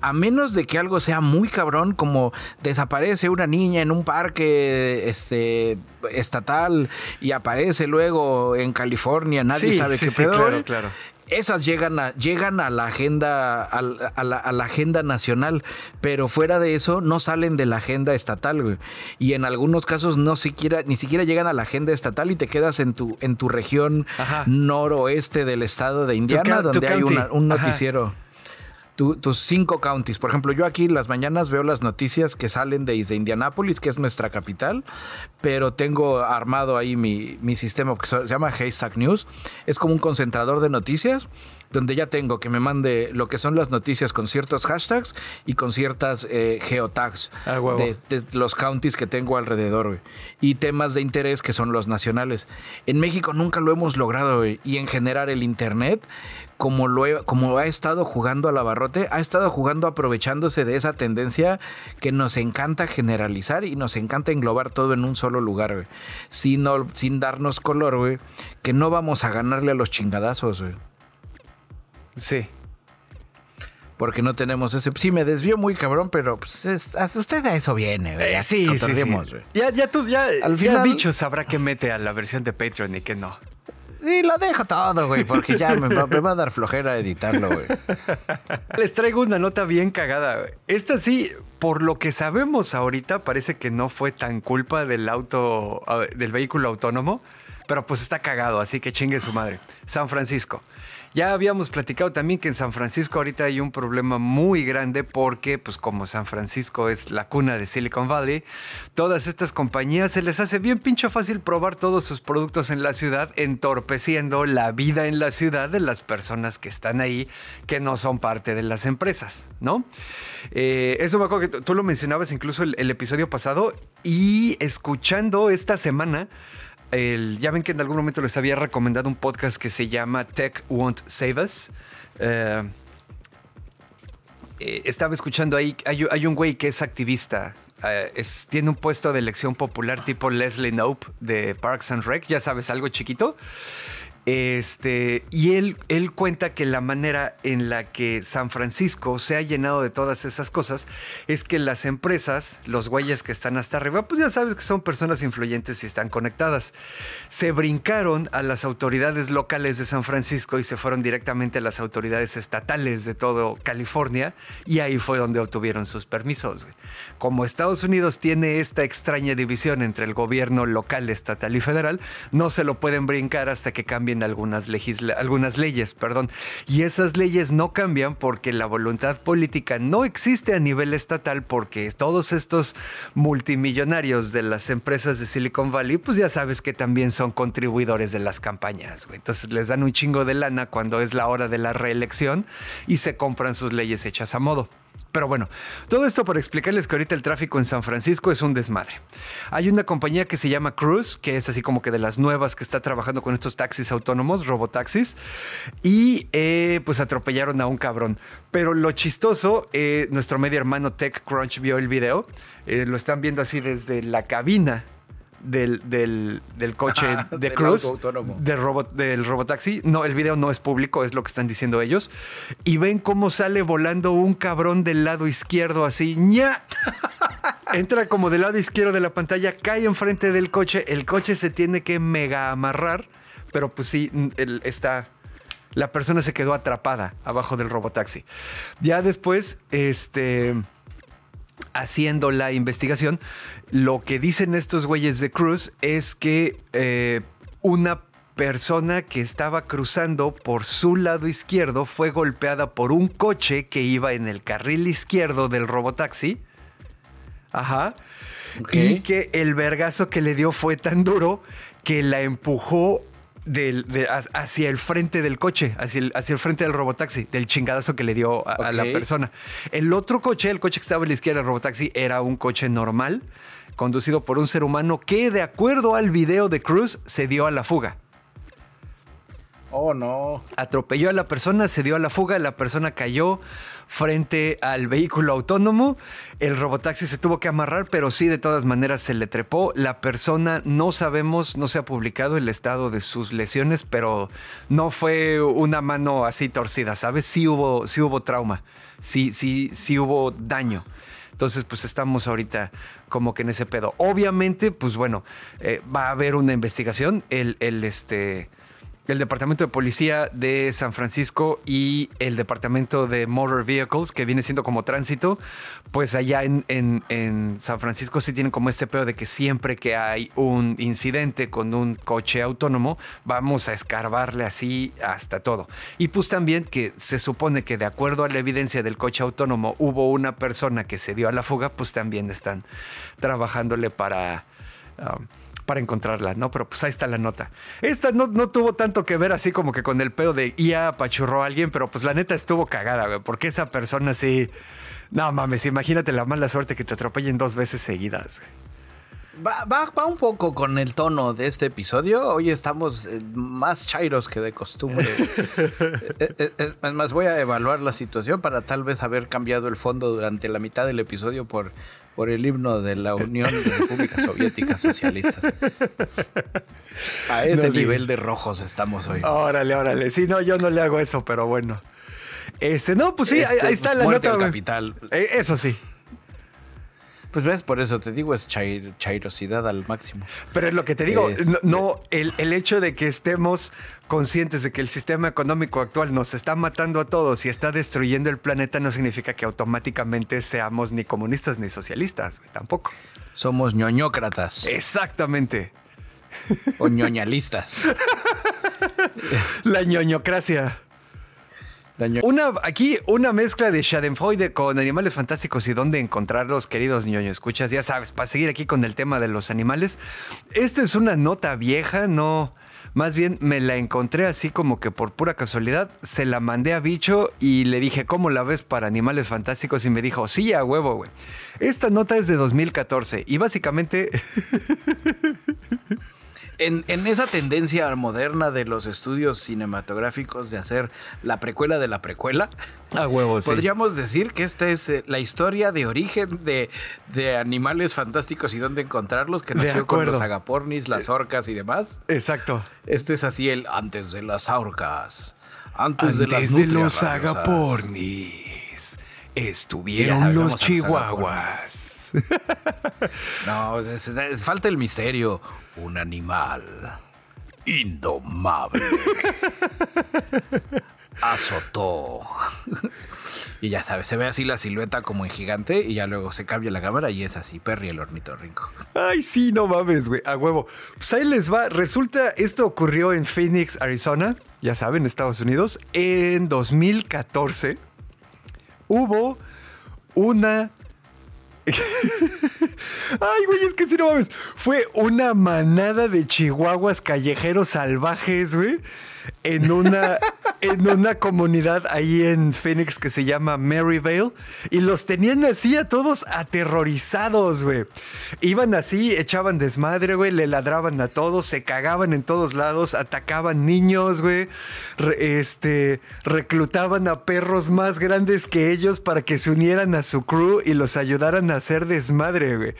a menos de que algo sea muy cabrón, como desaparece una niña en un parque este, estatal y aparece luego en California, nadie Sí, sabe sí, qué sí, pedo. claro, claro. Esas llegan a, llegan a la agenda, a, la, a la agenda nacional, pero fuera de eso no salen de la agenda estatal, güey. Y en algunos casos no siquiera, ni siquiera llegan a la agenda estatal y te quedas en tu, en tu región Ajá. noroeste del estado de Indiana, tu donde hay una- un Ajá. Tu- tus cinco counties. Por ejemplo, yo aquí las mañanas veo las noticias que salen desde Indianápolis, que es nuestra capital, pero tengo armado ahí mi, mi sistema que se llama Haystack News. Es como un concentrador de noticias donde ya tengo que me mande lo que son las noticias con ciertos hashtags y con ciertas eh, geotags Ah, de, de los counties que tengo alrededor. Y temas de interés que son los nacionales. En México nunca lo hemos logrado. Y en general el Internet, como, lo he- como ha estado jugando a la barrote, ha estado jugando aprovechándose de esa tendencia que nos encanta generalizar y nos encanta englobar todo en un solo lugar, güey. Sin, darnos color, güey. Que no vamos a ganarle a los chingadazos, güey. Sí. Porque no tenemos ese. Sí, me desvió muy cabrón, pero pues, es- usted a eso viene, güey. Eh, Ya sí, sí, sí. Ya, ya tú, ya, Al ya final- bicho sabrá qué mete a la versión de Patreon y qué no. Sí, lo dejo todo, güey, porque ya me va, a dar flojera editarlo, güey. Les traigo una nota bien cagada. Esta sí, por lo que sabemos ahorita, parece que no fue tan culpa del auto, del vehículo autónomo, pero pues está cagado, así que chingue su madre. San Francisco. Ya habíamos platicado también que en San Francisco ahorita hay un problema muy grande porque, pues como San Francisco es la cuna de Silicon Valley, todas estas compañías se les hace bien pincho fácil probar todos sus productos en la ciudad, entorpeciendo la vida en la ciudad de las personas que están ahí, que no son parte de las empresas, ¿no? Eh, eso me acuerdo que tú- lo mencionabas incluso el episodio pasado y escuchando esta semana el- ya ven que en algún momento les había recomendado un podcast que se llama Tech Won't Save Us. Eh, eh, estaba escuchando ahí, hay, un güey que es activista, eh, tiene un puesto de elección popular tipo Leslie Knope de Parks and Rec, ya sabes, algo chiquito. Este, y él, él cuenta que la manera en la que San Francisco se ha llenado de todas esas cosas es que las empresas, los güeyes que están hasta arriba, pues ya sabes que son personas influyentes y están conectadas, se brincaron a las autoridades locales de San Francisco y se fueron directamente a las autoridades estatales de todo California y ahí fue donde obtuvieron sus permisos. Como Estados Unidos tiene esta extraña división entre el gobierno local, estatal y federal, no se lo pueden brincar hasta que algunas, algunas leyes. Perdón. Y esas leyes no cambian porque la voluntad política no existe a nivel estatal porque todos estos multimillonarios de las empresas de Silicon Valley, pues ya sabes que también son contribuidores de las campañas. Entonces les dan un chingo de lana cuando es la hora de la reelección y se compran sus leyes hechas a modo. Pero bueno, todo esto para explicarles que ahorita el tráfico en San Francisco es un desmadre. Hay una compañía que se llama Cruise, que es así como que de las nuevas que está trabajando con estos taxis autónomos, robotaxis, y eh, pues atropellaron a un cabrón. Pero lo chistoso, eh, nuestro medio hermano TechCrunch vio el video, eh, lo están viendo así desde la cabina del, del, del coche de del Cruz, del, robot, del robotaxi. No, el video no es público, es lo que están diciendo ellos. Y ven cómo sale volando un cabrón del lado izquierdo así, ña. Entra como del lado izquierdo de la pantalla, cae enfrente del coche, el coche se tiene que mega amarrar, pero pues sí, está la persona se quedó atrapada abajo del robotaxi. Ya después, este, haciendo la investigación, lo que dicen estos güeyes de Cruz es que eh, una persona que estaba cruzando por su lado izquierdo fue golpeada por un coche que iba en el carril izquierdo del robotaxi. Ajá. Y que el vergazo que le dio fue tan duro que la empujó del- de- ha- hacia el frente del coche, hacia el, hacia el frente del robotaxi, del chingadazo que le dio a, a la persona. El otro coche, el coche que estaba a la izquierda del robotaxi, era un coche normal, conducido por un ser humano que, de acuerdo al video de Cruz, se dio a la fuga. Oh, no. Atropelló a la persona, se dio a la fuga, la persona cayó frente al vehículo autónomo, el robotaxi se tuvo que amarrar, pero sí de todas maneras se le trepó. La persona no sabemos, no se ha publicado el estado de sus lesiones, pero no fue una mano así torcida, ¿sabes? Sí hubo, sí hubo trauma, sí, sí, sí hubo daño. Entonces, pues estamos ahorita como que en ese pedo. Obviamente, pues bueno, eh, va a haber una investigación. El, el, este, el Departamento de Policía de San Francisco y el Departamento de Motor Vehicles, que viene siendo como tránsito, pues allá en, en- en San Francisco sí tienen como este pedo de que siempre que hay un incidente con un coche autónomo, vamos a escarbarle así hasta todo. Y pues también que se supone que de acuerdo a la evidencia del coche autónomo hubo una persona que se dio a la fuga, pues también están trabajándole para... um, para encontrarla, ¿no? Pero pues ahí está la nota. Esta no, no tuvo tanto que ver así como que con el pedo de IA apachurró a alguien, pero pues la neta estuvo cagada, güey, porque esa persona sí... No mames, imagínate la mala suerte que te atropellen dos veces seguidas. güey. Va, va- va un poco con el tono de este episodio. Hoy estamos eh, más chairos que de costumbre. Eh, eh, es más, voy a evaluar la situación para tal vez haber cambiado el fondo durante la mitad del episodio por, por el himno de la Unión de Repúblicas Soviéticas Socialistas. A ese No nivel de rojos estamos hoy. Órale, órale. Sí, no, yo no le hago eso, pero bueno. Este, no, pues sí, ahí, Este, ahí está pues, la nota. al capital. Eh, eso sí. Pues ves, por eso te digo, es chair- chairosidad al máximo. Pero es lo que te digo, Este- no, no, el, el hecho de que estemos conscientes de que el sistema económico actual nos está matando a todos y está destruyendo el planeta no significa que automáticamente seamos ni comunistas ni socialistas, tampoco. Somos ñoñócratas Exactamente. o ñoñalistas. La ñoñocracia. La ño- Una, aquí una mezcla de Schadenfreude con animales fantásticos y dónde encontrarlos, queridos ñoño escuchas. Ya sabes, para seguir aquí con el tema de los animales. Esta es una nota vieja, no. Más bien me la encontré así como que por pura casualidad. Se la mandé a Bicho y le dije, ¿cómo la ves para animales fantásticos? Y me dijo, sí, a huevo, güey. Esta nota es de 2014 y básicamente En, en esa tendencia moderna de los estudios cinematográficos de hacer la precuela de la precuela, A sí. podríamos decir que esta es eh, la historia de origen de, de animales fantásticos y dónde encontrarlos, que nació con los agapornis, las orcas y demás. Exacto. Este es así el antes de las orcas, antes, de las de los agapornis estuvieron los vamos No, es- es- falta el misterio. Un animal indomable. Azotó. y ya sabes, se ve así la silueta como en gigante y ya luego se cambia la cámara y es así, Perry el ornitorrinco. Ay, sí, no mames, güey, a huevo. Pues ahí les va. Resulta, esto ocurrió en Phoenix, Arizona, ya saben, Estados Unidos. En 2014 hubo una... Ay, güey, es que sí, no mames. Fue una manada de chihuahuas callejeros salvajes, güey. En una, en una comunidad ahí en Phoenix que se llama Maryvale y los tenían así a todos aterrorizados, güey. Iban así, echaban desmadre, güey, le ladraban a todos, se cagaban en todos lados, atacaban niños, güey. Este, reclutaban a perros más grandes que ellos para que se unieran a su crew y los ayudaran a hacer desmadre, güey.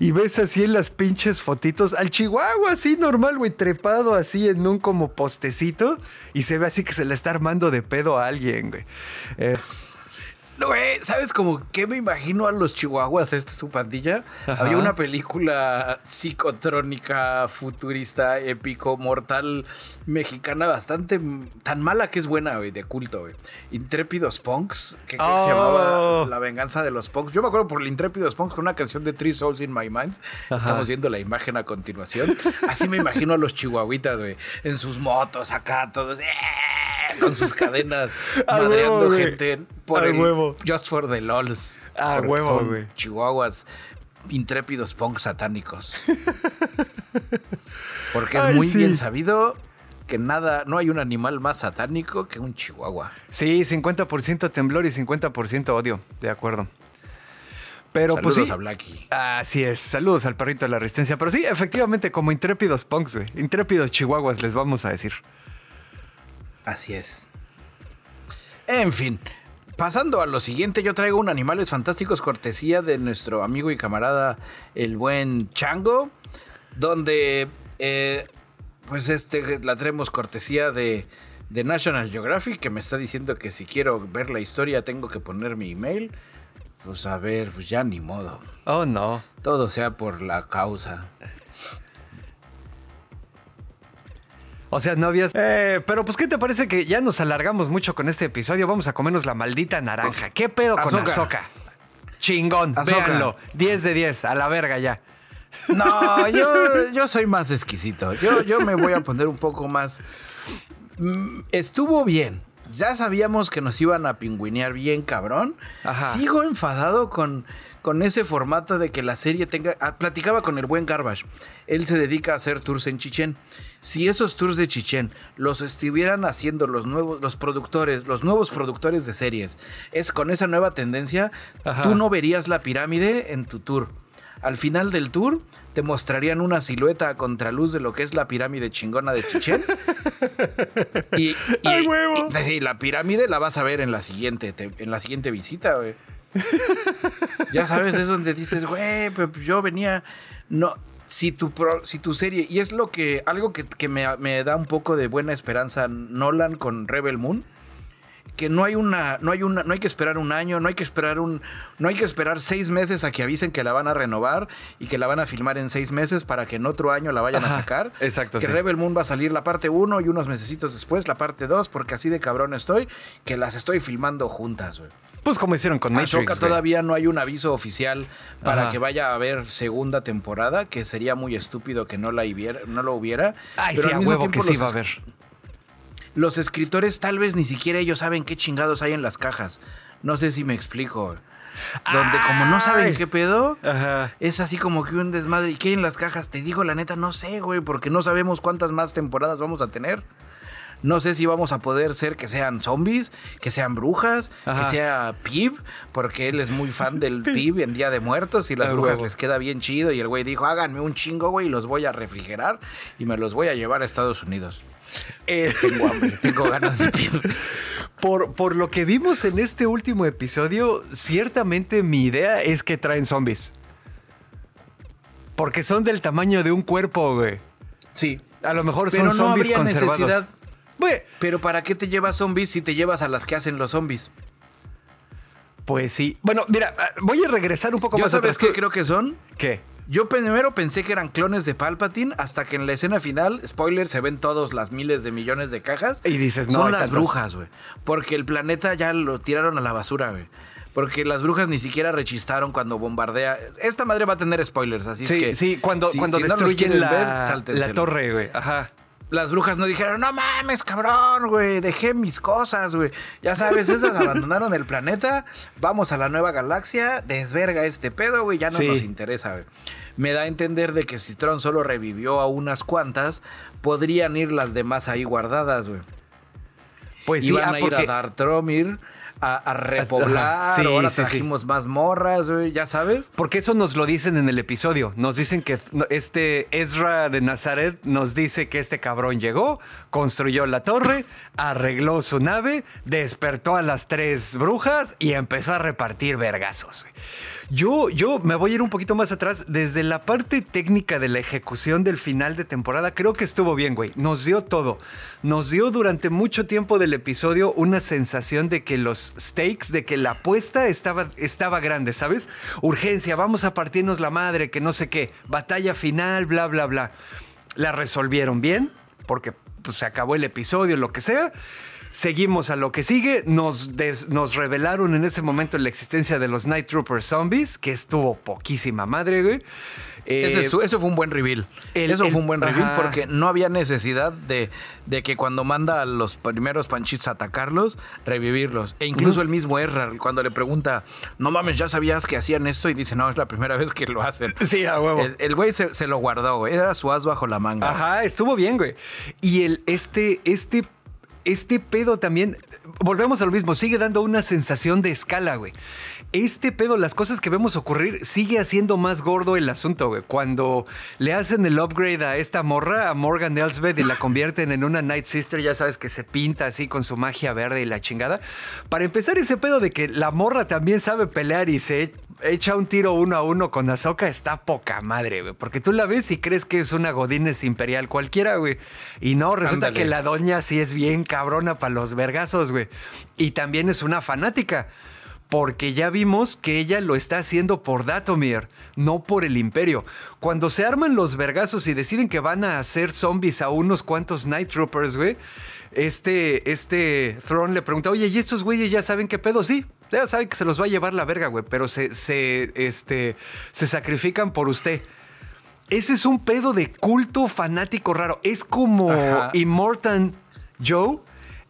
Y ves así en las pinches fotitos al chihuahua así normal, güey, trepado así en un como postecito y se ve así que se le está armando de pedo a alguien, güey. Eh, güey, ¿sabes como qué me imagino a los chihuahuas, esta es su pandilla? Había una película psicotrónica, futurista, épico, mortal, mexicana, bastante tan mala que es buena, güey, de culto, güey. Intrépidos Punks, que se Oh. llamaba La venganza de los Punks. Yo me acuerdo por el Intrépidos Punks con una canción de Three Souls in My Mind. Estamos viendo la imagen a continuación. Así me imagino a los chihuahuitas, güey, en sus motos acá, todos ¡eh! con sus cadenas, madreando gente por el huevo. Just for the LOLs. A Porque huevo, güey. Chihuahuas intrépidos punk satánicos. Porque es Ay, muy sí. bien sabido que nada, no hay un animal más satánico que un chihuahua. sí, 50% temblor y 50% odio, de acuerdo. Pero Saludos pues sí. a Blacky. Así es, saludos al perrito de la resistencia. Pero sí, efectivamente, como intrépidos punks, güey. Intrépidos chihuahuas, les vamos a decir. Así es. En fin, pasando a lo siguiente, yo traigo un Animales Fantásticos cortesía de nuestro amigo y camarada, el buen Chango, donde eh, pues este la traemos cortesía de, de National Geographic, que me está diciendo que si quiero ver la historia tengo que poner mi email. Pues a ver, pues ya ni modo. Oh, no. Todo sea por la causa. O sea, no habías... Eh, pero pues, ¿qué te parece que ya nos alargamos mucho con este episodio? Vamos a comernos la maldita naranja. ¿Qué pedo con. Azoka? Chingón, véanlo. 10 de 10, a la verga ya. No, yo, yo soy más exquisito. Yo, yo me voy a poner un poco más. Mm, Estuvo bien. Ya sabíamos que nos iban a pingüinear bien, cabrón. Ajá. Sigo enfadado con, con ese formato de que la serie tenga. ah, platicaba con el buen Garbage. Él se dedica a hacer tours en Chichén. Si esos tours de Chichén los estuvieran haciendo los nuevos, los productores, los nuevos productores de series, es con esa nueva tendencia, Ajá. tú no verías la pirámide en tu tour. Al final del tour te mostrarían una silueta a contraluz de lo que es la pirámide chingona de Chichén. y, y- ¡Ay, huevo! y- la pirámide la vas a ver en la siguiente, te- en la siguiente visita, güey. ya sabes, es donde dices, güey, yo venía. No, si tu, pro- si tu serie, y es lo que, algo que, que me, me da un poco de buena esperanza Nolan con Rebel Moon que no hay una, no hay una, no hay que esperar un año, no hay que esperar un, no hay que esperar seis meses a que avisen que la van a renovar y que la van a filmar en seis meses para que en otro año la vayan Ajá, a sacar. exacto, Que sí. Rebel Moon va a salir la parte 1 y unos mesecitos después la parte 2, porque así de cabrón estoy, que las estoy filmando juntas, güey. Pues como hicieron con Matrix. Ahsoka todavía no hay un aviso oficial para Ajá. que vaya a haber segunda temporada, que sería muy estúpido que no la hubiera, no lo hubiera. Ay, pero sí, al a mismo huevo que sí los va a haber. Los escritores tal vez ni siquiera ellos saben qué chingados hay en las cajas. No sé si me explico. Donde como no saben qué pedo, Ajá. es así como que un desmadre. ¿Y qué hay en las cajas? Te digo la neta, no sé, güey, porque no sabemos cuántas más temporadas vamos a tener. No sé si vamos a poder ser que sean zombies, que sean brujas, Ajá. que sea Pib, porque él es muy fan del Pib en Día de Muertos y las Ah, brujas huevo. les queda bien chido. Y el güey dijo, háganme un chingo, güey, y los voy a refrigerar y me los voy a llevar a Estados Unidos. Eh, Tengo hambre, tengo ganas de Pib. por, por lo que vimos en este último episodio, ciertamente mi idea es que traen zombies. Porque son del tamaño de un cuerpo, güey. Sí. A lo mejor Pero son no zombies habría conservados. necesidad. Pero ¿para qué te llevas zombies si te llevas a las que hacen los zombies? pues sí. Bueno, mira, ah, voy a regresar un poco ¿Yo más sabes atrás. qué creo que son? ¿Qué? Yo primero pensé que eran clones de Palpatine hasta que en la escena final, spoiler, se ven todos las miles de millones de cajas. Y dices, no, Son las tantos. brujas, güey. Porque el planeta ya lo tiraron a la basura, güey. Porque las brujas ni siquiera rechistaron cuando bombardea. Esta madre va a tener spoilers, así Sí, es que. sí, cuando, si- cuando si destruyen la, ver, la torre, güey. Ajá. Las brujas no dijeron, no mames, cabrón, güey, dejé mis cosas, güey. Ya sabes, esas abandonaron el planeta, vamos a la nueva galaxia, desverga este pedo, güey, ya no Sí. nos interesa, güey. Me da a entender de que si Tron solo revivió a unas cuantas, podrían ir las demás ahí guardadas, güey. Pues y sí, van ah, a ir porque- a Dartromir a, a repoblar. Sí, ahora sí, sí. trajimos más morras, güey, ya sabes. Porque eso nos lo dicen en el episodio. Nos dicen que este Ezra de Nazaret nos dice que este cabrón llegó, construyó la torre, arregló su nave, despertó a las tres brujas y empezó a repartir vergazos. güey. Yo, yo me voy a ir un poquito más atrás. Desde la parte técnica de la ejecución del final de temporada, creo que estuvo bien, güey. Nos dio todo. Nos dio durante mucho tiempo del episodio una sensación de que los stakes, de que la apuesta estaba, estaba grande, ¿sabes? Urgencia, vamos a partirnos la madre, que no sé qué. Batalla final, bla, bla, bla. La resolvieron bien, porque pues, se acabó el episodio, lo que sea. Seguimos a lo que sigue. Nos, des- nos revelaron en ese momento la existencia de los Night Trooper Zombies, que estuvo poquísima madre, güey. Eh, eso fue un buen reveal. el- eso el- fue un buen reveal ajá. porque no había necesidad de, de que cuando manda a los primeros panchits a atacarlos, revivirlos. E incluso el mismo Erra, cuando le pregunta, no mames, ¿ya sabías que hacían esto? Y dice, no, es la primera vez que lo hacen. Sí, a huevo. El, el güey se, se lo guardó, güey. Era su as bajo la manga. Ajá, estuvo bien, güey. Y el, este, este, este pedo también, volvemos a lo mismo, sigue dando una sensación de escala, güey. Este pedo, las cosas que vemos ocurrir, sigue haciendo más gordo el asunto, güey. Cuando le hacen el upgrade a esta morra, a Morgan Elsbeth, y la convierten en una Night Sister, ya sabes que se pinta así con su magia verde y la chingada. Para empezar, ese pedo de que la morra también sabe pelear y se echa un tiro uno a uno con Ahsoka está poca madre, güey. Porque tú la ves y crees que es una Godines imperial cualquiera, güey. Y no, resulta Ándale. que la doña sí es bien cabrona para los vergazos, güey. Y también es una fanática. Porque ya vimos que ella lo está haciendo por Datomir, no por el Imperio. Cuando se arman los vergazos y deciden que van a hacer zombies a unos cuantos Night Troopers, güey, este, este Thrawn le pregunta, oye, ¿y estos güeyes ya saben qué pedo? Sí, ya saben que se los va a llevar la verga, güey, pero se, se, este, se sacrifican por usted. Ese es un pedo de culto fanático raro. Es como Ajá. Immortan Joe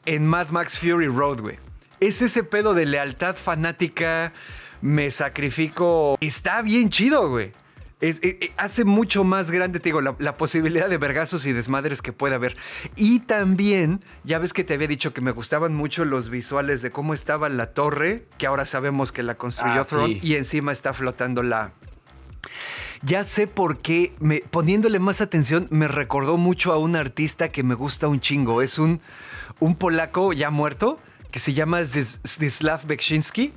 en Mad Max Fury Road, güey. Es ese pedo de lealtad fanática, me sacrifico. Está bien chido, güey. Es- eh, eh, hace mucho más grande, te digo, la, la posibilidad de vergazos y desmadres que puede haber. Y también, ya ves que te había dicho que me gustaban mucho los visuales de cómo estaba la torre, que ahora sabemos que la construyó Ah, sí. y encima está flotando la, ya sé por qué, me- poniéndole más atención, me recordó mucho a un artista que me gusta un chingo. Es un, un polaco ya muerto que se llama Zdis- Zdzislav Beksiński.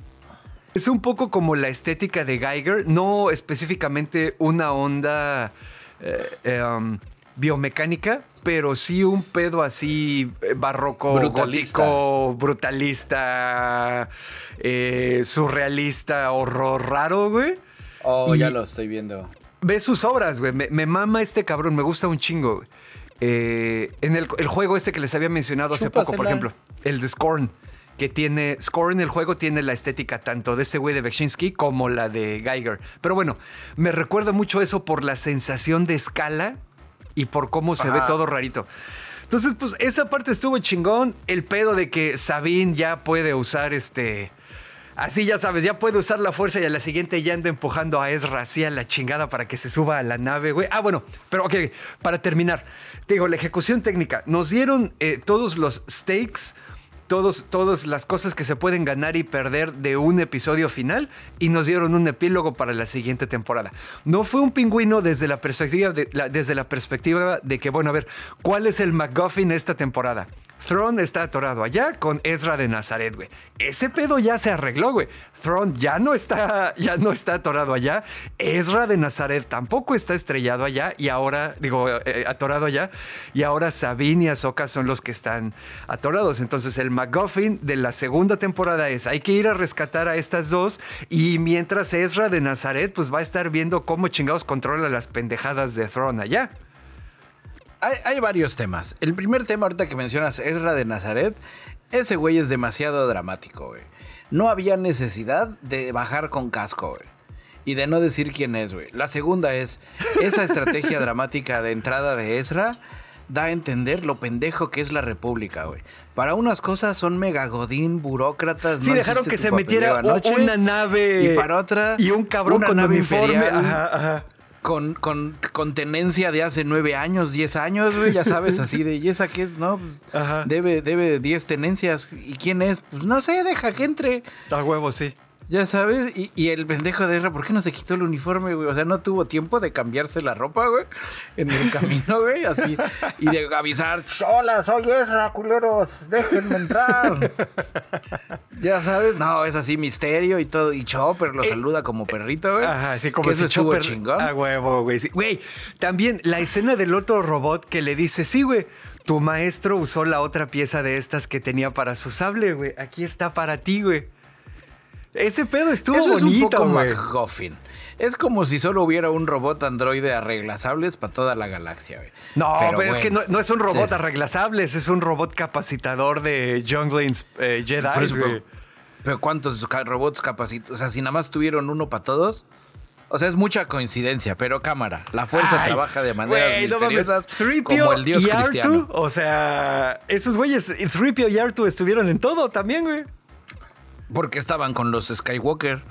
Es un poco como la estética de Geiger, no específicamente una onda eh, eh, um, biomecánica, pero sí un pedo así eh, barroco, Brutalista. gótico, brutalista, eh, surrealista, horror raro, güey. Oh, Y- ya lo estoy viendo. Ve sus obras, güey. Me, me mama este cabrón, me gusta un chingo. güey. Eh, en el, el juego este que les había mencionado hace poco, por ejemplo, el de Scorn, que tiene. Scorn, el juego, tiene la estética tanto de este güey de Bekshinsky como la de Geiger. Pero bueno, me recuerda mucho eso por la sensación de escala y por cómo se ve todo rarito. Entonces, pues esa parte estuvo chingón. El pedo de que Sabine ya puede usar este. Así ya sabes, ya puede usar la fuerza y a la siguiente ya anda empujando a Ezra así a la chingada para que se suba a la nave, güey. Ah, bueno, pero ok, para terminar, te digo, la ejecución técnica. Nos dieron eh, todos los stakes, todos, todas las cosas que se pueden ganar y perder de un episodio final y nos dieron un epílogo para la siguiente temporada. No fue un pingüino desde la perspectiva de, desde la perspectiva de que, bueno, a ver, ¿cuál es el MacGuffin esta temporada? Thrawn está atorado allá con Ezra de Nazaret, güey. Ese pedo ya se arregló, güey. Thrawn ya no está, ya no está atorado allá. Ezra de Nazaret tampoco está estrellado allá y ahora, digo, eh, eh, atorado allá. Y ahora Sabine y Ahsoka son los que están atorados. Entonces el MacGuffin de la segunda temporada es, hay que ir a rescatar a estas dos y mientras Ezra de Nazaret pues va a estar viendo cómo chingados controla las pendejadas de Thrawn allá. Hay, hay varios temas. El primer tema, ahorita que mencionas Ezra de Nazaret, ese güey es demasiado dramático, güey. No había necesidad de bajar con casco, güey. Y de no decir quién es, güey. La segunda es, esa estrategia dramática de entrada de Ezra da a entender lo pendejo que es la República, güey. Para unas cosas son megagodín, burócratas. Sí, no dejaron que se metiera anoche. una nave Y para otra, y un cabrón una con nave uniforme. Ajá, ajá. Con, con, con tenencia de hace nueve años, diez años, güey, ya sabes, así de, ¿y esa qué es? No, pues, Ajá. debe, debe diez tenencias. ¿Y quién es? Pues no sé, deja que entre. A huevo, sí. Ya sabes, y, y el pendejo de Ezra, ¿por qué no se quitó el uniforme, güey? O sea, no tuvo tiempo de cambiarse la ropa, güey, en el camino, güey, así. Y de avisar, hola, soy Ezra, culeros, déjenme entrar. ya sabes, no, es así, misterio y todo. Y Chopper lo saluda como perrito, güey. Eh, Ajá, sí, como que si eso Chopper- chingón. A huevo, güey. sí. Güey, también la escena del otro robot que le dice, sí, güey, tu maestro usó la otra pieza de estas que tenía para su sable, güey. Aquí está para ti, güey. Ese pedo estuvo Eso es un bonito, poco. MacGuffin. Es como si solo hubiera un robot androide arreglasables para toda la galaxia, güey. No, pero, es que no, no es un robot Sí. arreglasables, es un robot capacitador de Junglings eh, Jedi, pero, pero ¿cuántos robots capacitados? O sea, si nada más tuvieron uno para todos. O sea, es mucha coincidencia, pero cámara. La fuerza Ay, trabaja de maneras no mames. misteriosas 3PO como el dios y R2, cristiano. o sea, esos güeyes, 3PO y R2 estuvieron en todo también, güey. Porque estaban con los Skywalker.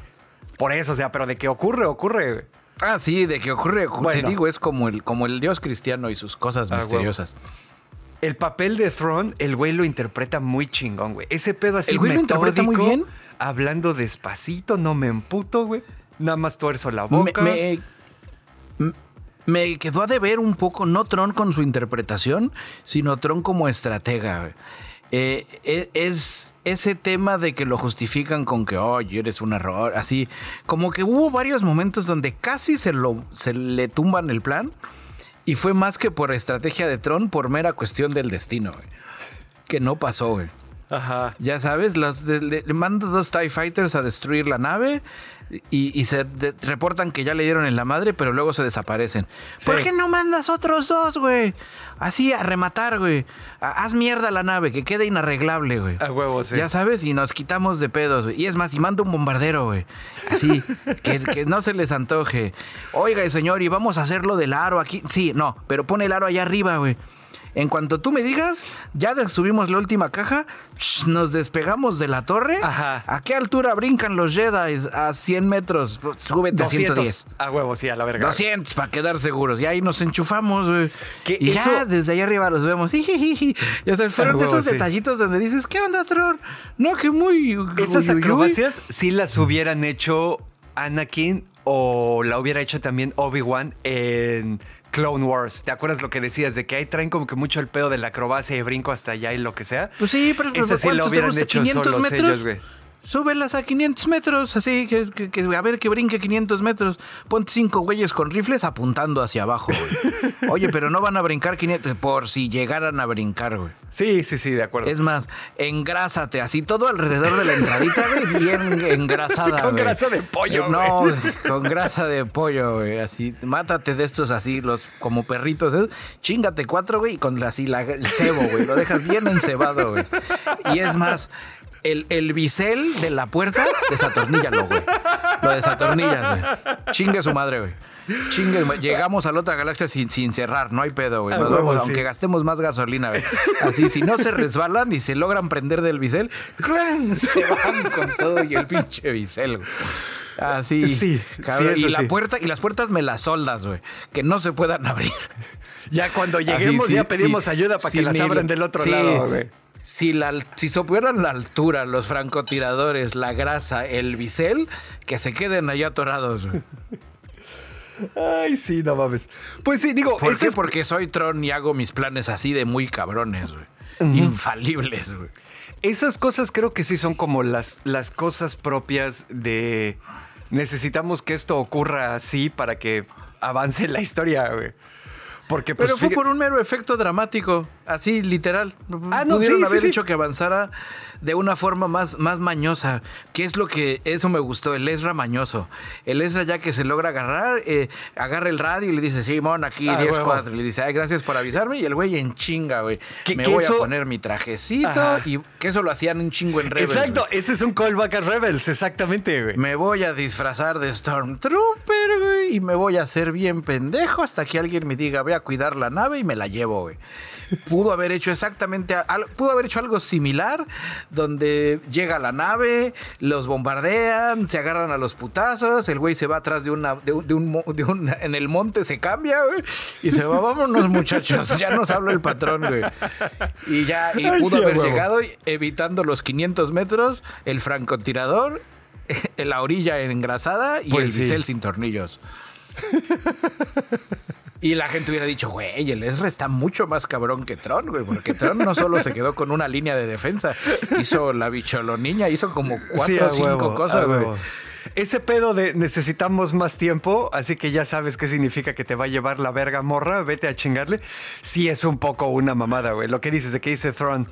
Por eso, o sea, pero de que ocurre, ocurre. Ah, sí, de que ocurre, ocurre. Bueno. te digo, es como el, como el dios cristiano y sus cosas Ah, misteriosas. El papel de Thrawn, el güey lo interpreta muy chingón, güey. Ese pedo así El güey lo interpreta muy bien. Hablando despacito, no me emputo, güey. Nada más tuerzo la boca. me- me quedó a deber un poco, no Tron con su interpretación, sino Tron como estratega. güey. Eh, e- es ese tema de que lo justifican con que, oye, eres un error, así. Como que hubo varios momentos donde casi se, lo, se le tumban el plan. Y fue más que por estrategia de Tron, por mera cuestión del destino. Que no pasó, güey. Ajá. Ya sabes, los de- le, le mando dos TIE Fighters a destruir la nave y, y se de- reportan que ya le dieron en la madre, pero luego se desaparecen. ¿Por qué no mandas otros dos, güey? Así a rematar, güey. A- Haz mierda la nave, que quede inarreglable, güey. A huevo, sí. Ya sabes, y nos quitamos de pedos, güey. Y es más, y manda un bombardero, güey. Así, que, que no se les antoje. Oiga, señor, y vamos a hacerlo del aro aquí. Sí, no, pero pone el aro allá arriba, güey. En cuanto tú me digas, ya subimos la última caja, nos despegamos de la torre. Ajá. ¿A qué altura brincan los Jedi? A 100 metros. Súbete a 200. 110. A huevo, sí, a la verga. 200 para quedar seguros. Y ahí nos enchufamos, güey. Y ya desde allá arriba los vemos. Y hasta fueron huevo, esos sí. detallitos donde dices, ¿qué onda, Tron? No, que muy... Esas uy, uy, uy. acrobacias sí las hubieran hecho Anakin o la hubiera hecho también Obi-Wan en Clone Wars. ¿Te acuerdas lo que decías? De que ahí traen como que mucho el pedo de la acrobacia y brinco hasta allá y lo que sea. Pues sí, pero Esa sí lo ¿cuántos te hubieran hecho 500 solos metros. ellos, güey. Súbelas a 500 metros, así que, que- que- a ver que brinque 500 metros. Ponte cinco güeyes con rifles apuntando hacia abajo, güey. Oye, pero no van a brincar 500 por si llegaran a brincar, güey. Sí, sí, sí, de acuerdo. Es más, engrásate así todo alrededor de la entradita, güey, bien engrasada, Con güey. grasa de pollo, Eh, No, con grasa de pollo, güey, así. Mátate de estos así, los como perritos, ¿eh? Chingate cuatro, güey, y con así la, el cebo, güey. Lo dejas bien encebado, güey. Y es más, el, el bisel de la puerta, desatorníllalo, güey. Lo desatornillas, güey. Chingue su madre, güey. Chingue, llegamos a la otra galaxia sin, sin cerrar, no hay pedo, güey. A Nos huevo, vamos, sí. aunque gastemos más gasolina, güey. Así, si no se resbalan y se logran prender del bisel, ¡clan! se van con todo y el pinche bisel, güey. Así. Sí, cabrón. sí, eso y la sí. puerta, y las puertas me las soldas, güey. Que no se puedan abrir. Ya cuando lleguemos Así, sí, ya pedimos ayuda para que las abran del otro lado, güey. Si, la, si supieran la altura, los francotiradores, la grasa, el bisel, que se queden allá atorados. Ay, sí, no mames. Pues sí, digo, ¿Por qué? es- Porque soy Tron y hago mis planes así de muy cabrones, güey. Infalibles, güey. esas cosas creo que sí son como las, las cosas propias de necesitamos que esto ocurra así para que avance la historia, güey. Porque pues Pero fue fíjate- por un mero efecto dramático, así literal. Ah, no, Pudieron sí, sí, haber sí. hecho que avanzara de una forma más, más mañosa. Que es lo que, eso me gustó, el Ezra mañoso. El Ezra ya que se logra agarrar, eh, agarra el radio y le dice, Simón, aquí Ah, 10-4. huevo. Y le dice, ay, gracias por avisarme. Y el güey en chinga, güey. Me que voy eso- a poner mi trajecito. Ajá. Y que eso lo hacían un chingo en Rebels. Exacto, güey. ese es un callback a Rebels, exactamente, güey. Me voy a disfrazar de Stormtrooper, güey, y me voy a hacer bien pendejo hasta que alguien me diga, voy a cuidar la nave y me la llevo, güey. Pudo haber hecho exactamente, pudo haber hecho algo similar, donde llega la nave, los bombardean, se agarran a los putazos, el güey se va atrás de una, de, un, de un, en el monte se cambia, güey, y se va, vámonos muchachos, ya nos habla el patrón, güey. Y ya, y pudo haber llegado evitando los 500 metros, el francotirador la orilla engrasada y pues el bisel sin tornillos. Y la gente hubiera dicho, güey, el Ezra está mucho más cabrón que Tron, güey, porque Tron no solo se quedó con una línea de defensa, hizo la niña, hizo como cuatro o cinco cosas, güey. Ese pedo de necesitamos más tiempo, así que ya sabes qué significa que te va a llevar la verga morra, vete a chingarle. Sí es un poco una mamada, güey. Lo que dices de que dice Tron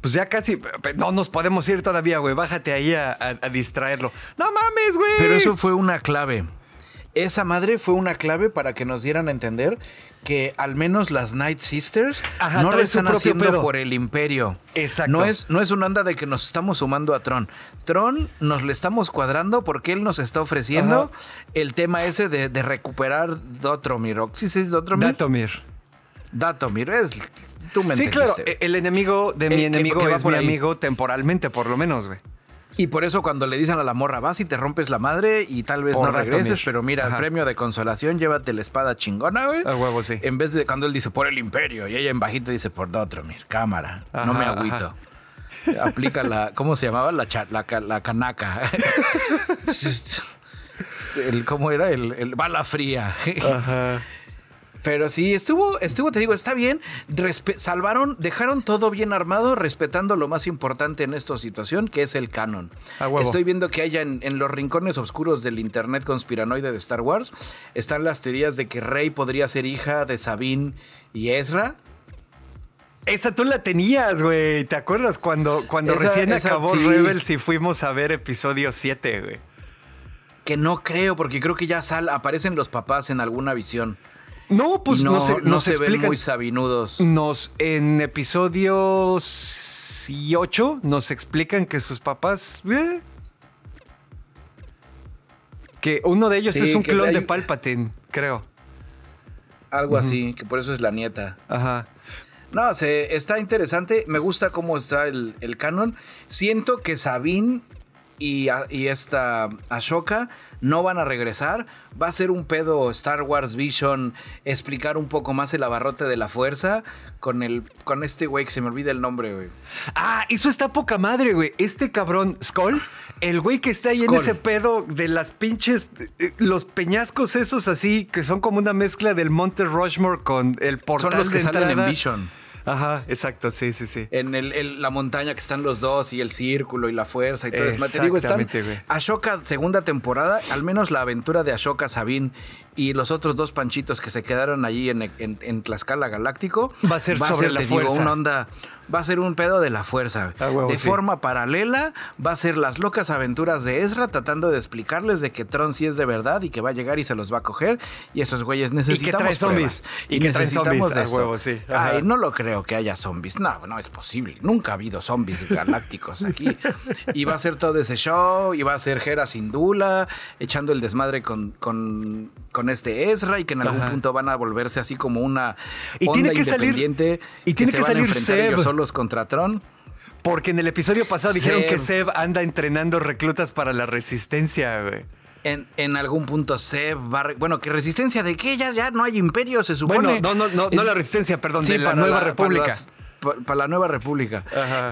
pues ya casi, no nos podemos ir todavía, güey. Bájate ahí a, distraerlo. No mames, güey. Pero eso fue una clave. Esa madre fue una clave para que nos dieran a entender que al menos las Night Sisters no lo están haciendo por el imperio. Exacto. No es, no es una onda de que nos estamos sumando a Tron. Tron nos le estamos cuadrando porque él nos está ofreciendo el tema ese de, recuperar Dotromir. ¿Sí, sí es Dotromir? Datomir. Datomir, es tú me Sí, claro, el enemigo de mi enemigo es mi amigo temporalmente, por lo menos, güey. Y por eso cuando le dicen a la morra, vas y te rompes la madre y tal vez no regreses, pero mira, el premio de consolación, llévate la espada chingona, güey. A huevo, sí. En vez de cuando él dice por el imperio y ella en bajito dice por Dotromir, cámara, no me agüito. Aplica la, ¿cómo se llamaba? La, la, la canaca. el, ¿Cómo era? El, el bala fría. Ajá. Pero sí, estuvo, estuvo, te digo, está bien. salvaron, dejaron todo bien armado, respetando lo más importante en esta situación, que es el canon. Estoy viendo que hay en, los rincones oscuros del internet conspiranoide de Star Wars, están las teorías de que Rey podría ser hija de Sabine y Ezra. Esa tú la tenías, güey. ¿Te acuerdas cuando, cuando recién acabó Rebels y fuimos a ver episodio 7, güey? Que no creo, porque creo que ya sal, aparecen los papás en alguna visión. No, pues no, se, no se ven muy sabinudos. Nos, en episodios 8 nos explican que sus papás. Eh, que uno de ellos es un clon de Palpatine, creo. Algo así, que por eso es la nieta. Ajá. No, se, está interesante. Me gusta cómo está el, el canon. Siento que Sabine y, y, esta Ashoka no van a regresar. Va a ser un pedo Star Wars Vision explicar un poco más el abarrote de la fuerza con el con este güey que se me olvida el nombre, güey. Ah, eso está poca madre, güey. Este cabrón Skull, el güey que está ahí en ese pedo de las pinches eh, los peñascos esos así que son como una mezcla del Monte Rushmore con el portal Son los que salen en Vision. Ajá, exacto, sí, sí, sí. En el, la montaña que están los dos y el círculo y la fuerza y todo eso. Te digo, están Ashoka, segunda temporada, al menos la aventura de Ashoka Sabine y los otros dos panchitos que se quedaron allí en, en, Tlaxcala Galáctico. Va a ser sobre la fuerza. una onda va a ser un pedo de la fuerza. de forma paralela, va a ser las locas aventuras de Ezra tratando de explicarles de que Tron sí es de verdad y que va a llegar y se los va a coger. Y esos güeyes necesitamos. Y que zombies. Y, que necesitamos huevo, sí. Ay, no lo creo que haya zombies. No, no es posible. Nunca ha habido zombies galácticos aquí. y va a ser todo ese show. Y va a ser Hera sin dula, echando el desmadre con, con, con este Ezra. Y que en algún punto van a volverse así como una onda independiente. y tiene que, salir contra Tron. Porque en el episodio pasado dijeron que Seb anda entrenando reclutas para la resistencia, güey. En, en, algún punto Seb va. Bueno, ¿qué resistencia de qué? Ya, ya no hay imperio, se supone. Bueno, no, no, no, la resistencia, perdón, de la nueva república. Para, la nueva república.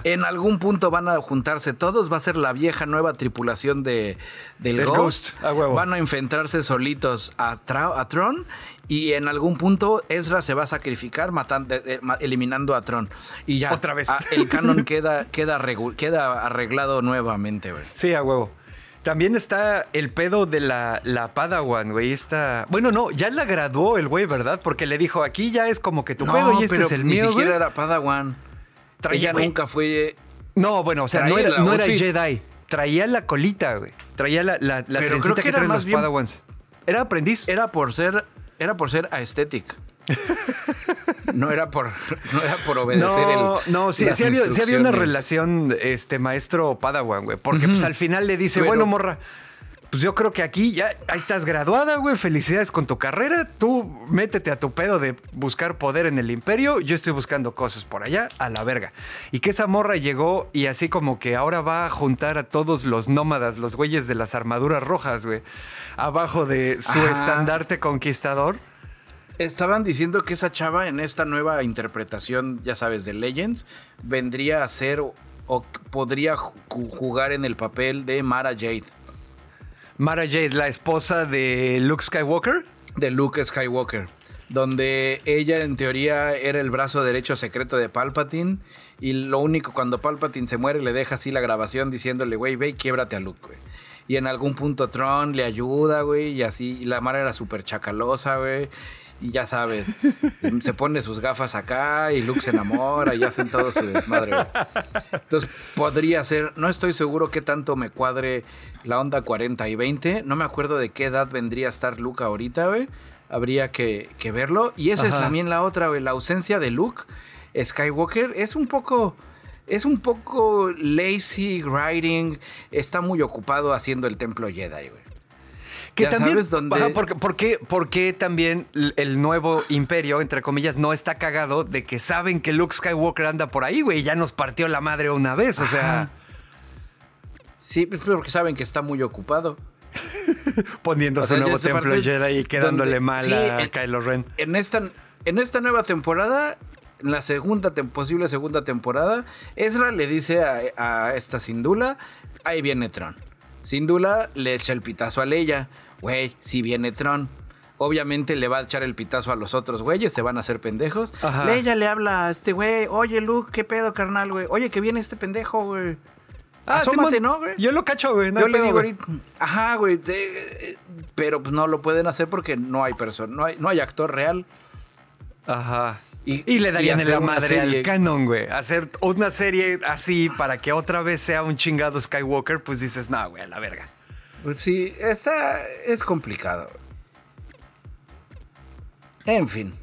En algún punto van a juntarse todos, va a ser la vieja nueva tripulación de, del Ghost. Van a enfrentarse solitos a, a Tron y en algún punto Ezra se va a sacrificar matando, eliminando a Tron. Y ya. Otra vez. el canon queda, queda, queda arreglado nuevamente, güey. Sí, a huevo. También está el pedo de la, la Padawan, güey. Está. Bueno, no, ya la graduó el güey, ¿verdad? Porque le dijo, aquí ya es como que tu pedo y este es el mío. Ni siquiera era Padawan. Ella nunca fue. No, bueno, o sea, no era, no era Jedi. Traía la colita, güey. Traía la, la, la Pero creo que, era traen los Padawans. Era aprendiz. Era por ser era por ser aesthetic. no era por no era por obedecer no, el, no sí, sí había, una relación este maestro Padawan güey porque pues al final le dice bueno morra pues yo creo que aquí ya ahí estás graduada, güey. Felicidades con tu carrera. Tú métete a tu pedo de buscar poder en el imperio. Yo estoy buscando cosas por allá, a la verga. Y que esa morra llegó y así como que ahora va a juntar a todos los nómadas, los güeyes de las armaduras rojas, güey, abajo de su estandarte conquistador. Estaban diciendo que esa chava en esta nueva interpretación, ya sabes, de Legends, vendría a ser o, o podría ju- jugar en el papel de Mara Jade, Mara Jade, la esposa de Luke Skywalker. de Luke Skywalker, donde ella en teoría era el brazo derecho secreto de Palpatine y lo único cuando Palpatine se muere le deja así la grabación diciéndole, güey, ve y quiebrate a Luke, güey. Y en algún punto Tron le ayuda, güey, y así, y la Mara era súper chacalosa, güey. Y ya sabes, se pone sus gafas acá y Luke se enamora y hacen todo su desmadre. güey. Entonces podría ser, no estoy seguro qué tanto me cuadre la onda 40 y 20. No me acuerdo de qué edad vendría a estar Luke ahorita, güey. Habría que, que verlo. Y esa es también la otra, güey. La ausencia de Luke Skywalker es un poco... Es un poco lazy writing. Está muy ocupado haciendo el templo Jedi, güey. Que Ya también, sabes dónde- Ajá, porque, ¿por, qué, por qué también el nuevo imperio, entre comillas, no está cagado de que saben que Luke Skywalker anda por ahí, güey? y Ya nos partió la madre una vez, o sea, Ajá. Sí, pues, porque saben que está muy ocupado. poniendo O su sea, nuevo templo Jedi y quedándole donde- mal sí, a en- Kylo Ren. En esta, en esta nueva temporada, en la segunda, posible segunda temporada, Ezra le dice a, a esta Sindula, ahí viene Tron. Sindula le echa el pitazo a Leia, güey, si viene Tron. Obviamente le va a echar el pitazo a los otros güeyes, se van a hacer pendejos. Ajá. Leia le habla a este güey, oye Luke, ¿qué pedo, carnal, güey? Oye, que viene este pendejo, güey. Asómate, Simón, ¿no, güey? Yo lo cacho, güey. no Yo le pedo, digo güey. ahorita, ajá, güey, de- pero pues no lo pueden hacer porque no hay persona, no hay, no hay actor real. Ajá. Y- Y, le y darían en hacer la madre al canon, güey. Hacer una serie así para que otra vez sea un chingado Skywalker, pues dices, no, güey, a la verga. Pues sí, está, es complicado. En fin.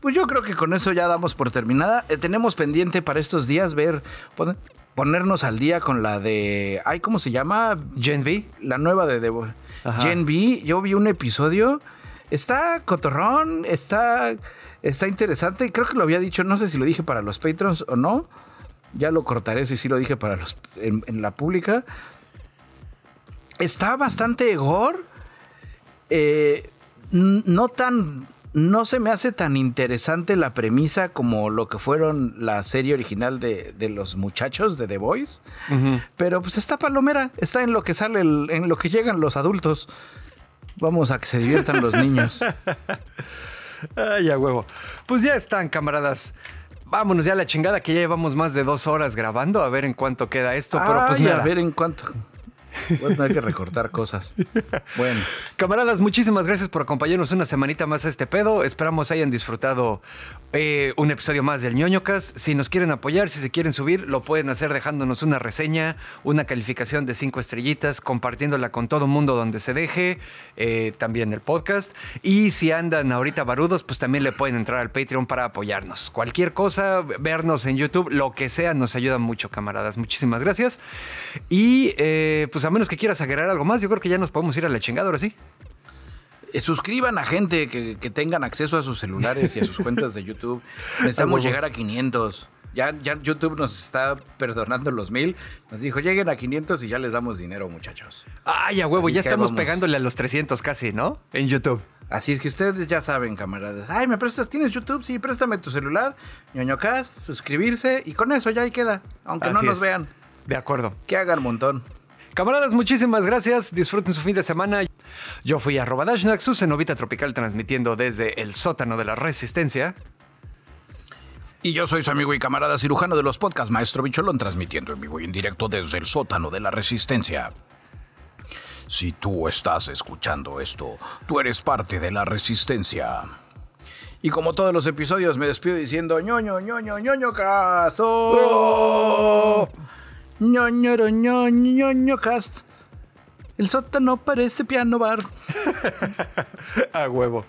Pues yo creo que con eso ya damos por terminada. Eh, tenemos pendiente para estos días ver, pon- ponernos al día con la de, ay, ¿cómo se llama? Gen V. La nueva de Devo. Ajá. Gen V, yo vi un episodio. Está cotorrón, está, está interesante. Creo que lo había dicho, no sé si lo dije para los patrons o no. Ya lo cortaré si sí lo dije para los en, en la pública. Está bastante gore. Eh, no tan. No se me hace tan interesante la premisa como lo que fueron la serie original de, de los muchachos de The Boys. Pero pues está palomera, está en lo que sale, el- en lo que llegan los adultos. Vamos a que se diviertan los niños. Ay, a huevo. Pues ya están, camaradas. Vámonos ya a la chingada que ya llevamos más de dos horas grabando. A ver en cuánto queda esto. pero pues nada. a ver en cuánto. Voy a tener que recortar cosas. Bueno, Camaradas, muchísimas gracias por acompañarnos una semanita más a este pedo. Esperamos hayan disfrutado eh, un episodio más del ñoñocast. Si nos quieren apoyar, si se quieren subir, lo pueden hacer dejándonos una reseña, una calificación de cinco estrellitas, compartiéndola con todo mundo donde se deje, eh, también el podcast. Y si andan ahorita barudos, pues también le pueden entrar al Patreon para apoyarnos. Cualquier cosa, vernos en YouTube, lo que sea, nos ayuda mucho, camaradas. Muchísimas gracias. Y eh, pues a menos que quieras agregar algo más, yo creo que ya nos podemos ir a la chingada ahora sí. eh, suscriban a gente que, que tengan acceso a sus celulares y a sus cuentas de YouTube. Necesitamos llegar a 500. Ya, ya YouTube nos está perdonando los mil. Nos dijo, lleguen a 500 y ya les damos dinero, muchachos. Ay, a huevo, Así ya es que estamos vamos. pegándole a los 300 casi, ¿no? En YouTube. Así es que ustedes ya saben, camaradas. Ay, ¿me prestas? ¿Tienes YouTube? Sí, préstame tu celular. ñoñocast, suscribirse y con eso ya ahí queda. Aunque no nos es. vean. De acuerdo. Que hagan montón. Camaradas, muchísimas gracias. Disfruten su fin de semana. Yo fui a Dashnak, su cenovita tropical, transmitiendo desde el sótano de la resistencia. Y yo soy su amigo y camarada cirujano de los podcasts, Maestro Bicholón, transmitiendo en vivo y en directo desde el sótano de la Resistencia. Si tú estás escuchando esto, tú eres parte de la Resistencia. Y como todos los episodios, me despido diciendo ñoño, ñoño, ñoño, caso. Ñoño, ñoño, cast. El sótano parece piano bar. A huevo.